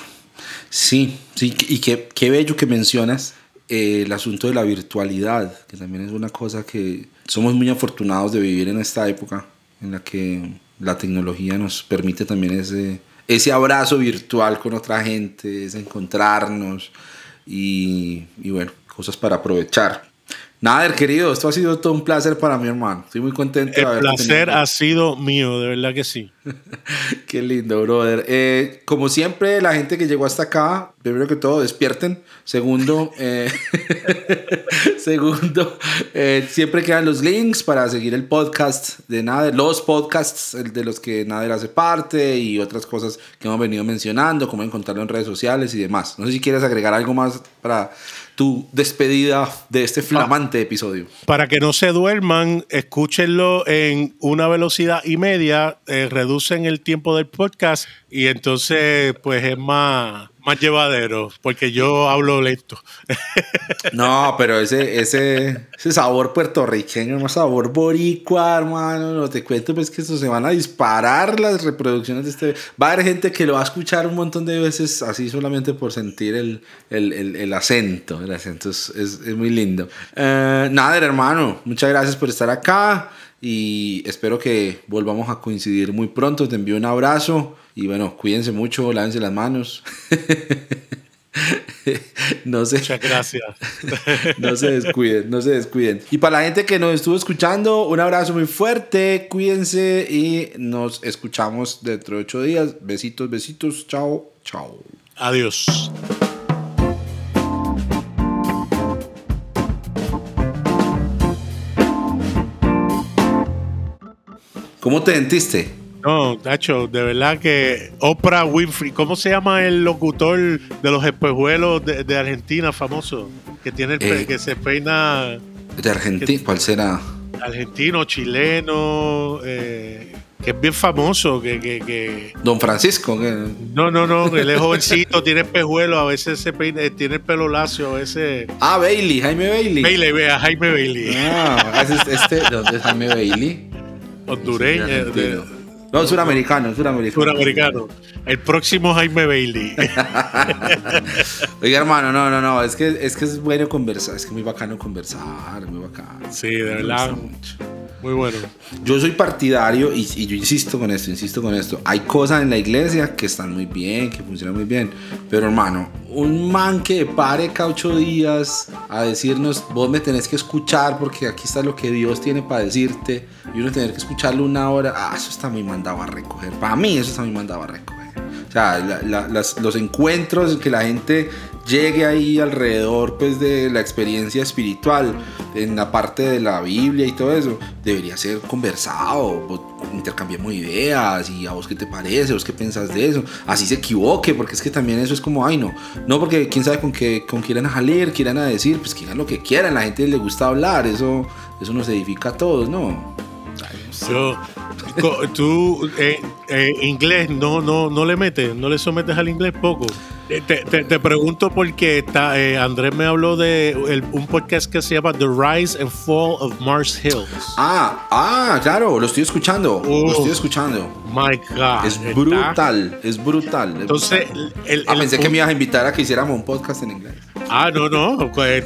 Sí, sí, y qué, qué bello que mencionas eh, el asunto de la virtualidad, que también es una cosa que somos muy afortunados de vivir en esta época en la que la tecnología nos permite también ese, ese abrazo virtual con otra gente, ese encontrarnos y, y bueno, cosas para aprovechar. Nader, querido, esto ha sido todo un placer para mi hermano. Estoy muy contento. El placer ha sido mío, de verdad que sí. Qué lindo, brother. Eh, como siempre, la gente que llegó hasta acá, primero que todo, despierten. Segundo, eh, segundo, eh, siempre quedan los links para seguir el podcast de Nader, los podcasts de los que Nader hace parte y otras cosas que hemos venido mencionando, cómo encontrarlo en redes sociales y demás. No sé si quieres agregar algo más para tu despedida de este flamante episodio. Para que no se duerman, escúchenlo en una velocidad y media, eh, reducen el tiempo del podcast y entonces pues es más más llevadero, porque yo hablo lento. No, pero ese, ese, sabor puertorriqueño, sabor boricua, hermano, no te cuento pues que eso se van a disparar las reproducciones de este... Va a haber gente que lo va a escuchar un montón de veces así solamente por sentir el, el, el, acento, el acento es, es, muy lindo. Eh, nada, hermano, muchas gracias por estar acá y espero que volvamos a coincidir muy pronto. Te envío un abrazo y bueno, cuídense mucho, lávense las manos. no se, Muchas gracias. no se descuiden, no se descuiden. Y para la gente que nos estuvo escuchando, un abrazo muy fuerte, cuídense y nos escuchamos dentro de ocho días. Besitos, besitos, chao, chao. Adiós. ¿Cómo te sentiste? No, Nacho, de verdad que Oprah Winfrey, ¿cómo se llama el locutor de los espejuelos de, Argentina famoso? Que tiene el, eh, que se peina. ¿De Argentina? ¿Cuál será? Argentino, chileno, eh, que es bien famoso, que, que, que... Don Francisco. No, no, no, él es jovencito, tiene espejuelos, a veces se peina, eh, tiene el pelo lacio, a veces... Ah, Bailey, Jaime Bailey. Bailey, vea, Jaime Bailey. Ah, este, ¿dónde es Jaime Bailey? Hondureño. No, suramericano, suramericano. Suramericano. El próximo Jaime Bailey. Oiga, hermano, no, no, no. Es que, es que es bueno conversar. Es que es muy bacano conversar, muy bacano. Sí, de verdad. Muy bueno. Yo soy partidario y, yo insisto con esto, insisto con esto. Hay cosas en la iglesia que están muy bien, que funcionan muy bien. Pero hermano, un man que pare cada ocho días a decirnos, vos me tenés que escuchar porque aquí está lo que Dios tiene para decirte y uno tener que escucharlo una hora, ah, eso está muy mandado a recoger. Para mí eso está muy mandado a recoger. O sea, los encuentros en que la gente llegue ahí alrededor pues de la experiencia espiritual en la parte de la Biblia y todo eso debería ser conversado intercambiemos ideas y a vos qué te parece vos qué pensás de eso así se equivoque porque es que también eso es como ay no no porque quién sabe con qué con quieran a jalir quieran a decir pues que lo que quieran la gente le gusta hablar eso eso nos edifica a todos no yo, tú eh, eh, inglés no, no, no le metes, no le sometes al inglés poco. Te, te, pregunto porque está, eh, Andrés me habló de un podcast que se llama The Rise and Fall of Mars Hills. Ah, ah, claro, lo estoy escuchando. lo estoy escuchando. My God. Es brutal, es brutal. Entonces, el, ah, pensé que me ibas a invitar a que hiciéramos un podcast en inglés. Ah, no, no. Pues,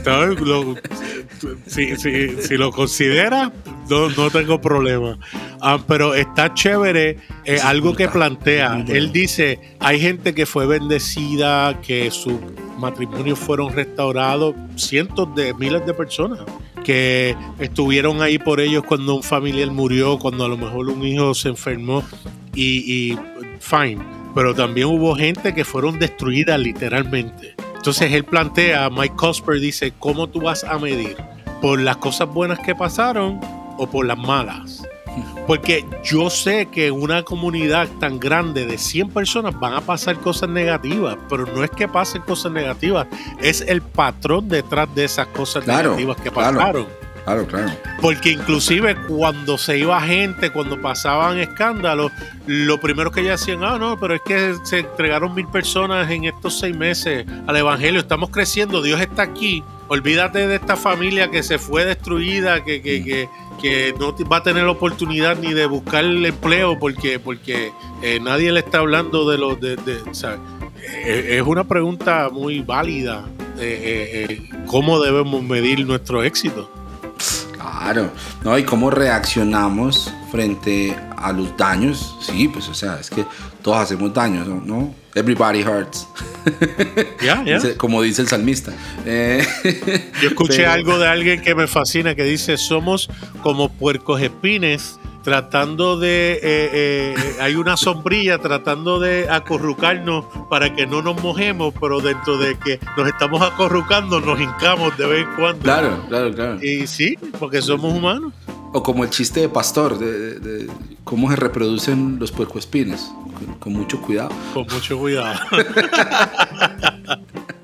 si, si, si, lo considera, no, no tengo problema. Ah, pero está chévere eh, algo que plantea. Él dice, hay gente que fue bendecida, que sus matrimonios fueron restaurados, cientos de miles de personas que estuvieron ahí por ellos cuando un familiar murió, cuando a lo mejor un hijo se enfermó y, y fine. Pero también hubo gente que fueron destruidas literalmente. Entonces él plantea, Mike Cosper dice, ¿cómo tú vas a medir? ¿Por las cosas buenas que pasaron o por las malas? Porque yo sé que en una comunidad tan grande de 100 personas van a pasar cosas negativas, pero no es que pasen cosas negativas, es el patrón detrás de esas cosas negativas que pasaron. Claro, claro. Porque inclusive cuando se iba gente, cuando pasaban escándalos, lo primero que ellos decían, ah, no, pero es que se entregaron mil personas en estos seis meses al Evangelio, estamos creciendo, Dios está aquí, olvídate de esta familia que se fue destruida, que, que, que, que no va a tener oportunidad ni de buscar el empleo porque, porque eh, nadie le está hablando de los... De, de eh, es una pregunta muy válida, eh, ¿cómo debemos medir nuestro éxito? Claro, ¿no? Y cómo reaccionamos frente a los daños. Sí, pues o sea, es que todos hacemos daños, ¿no? Everybody hurts. Como dice el salmista. Eh, Yo escuché algo de alguien que me fascina que dice, somos como puercos espines tratando de, eh, eh, hay una sombrilla tratando de acorrucarnos para que no nos mojemos, pero dentro de que nos estamos acorrucando nos hincamos de vez en cuando. Claro, claro, claro. Y sí, porque somos humanos. O como el chiste de Pastor, de, cómo se reproducen los puercoespines, con, con mucho cuidado. Con mucho cuidado.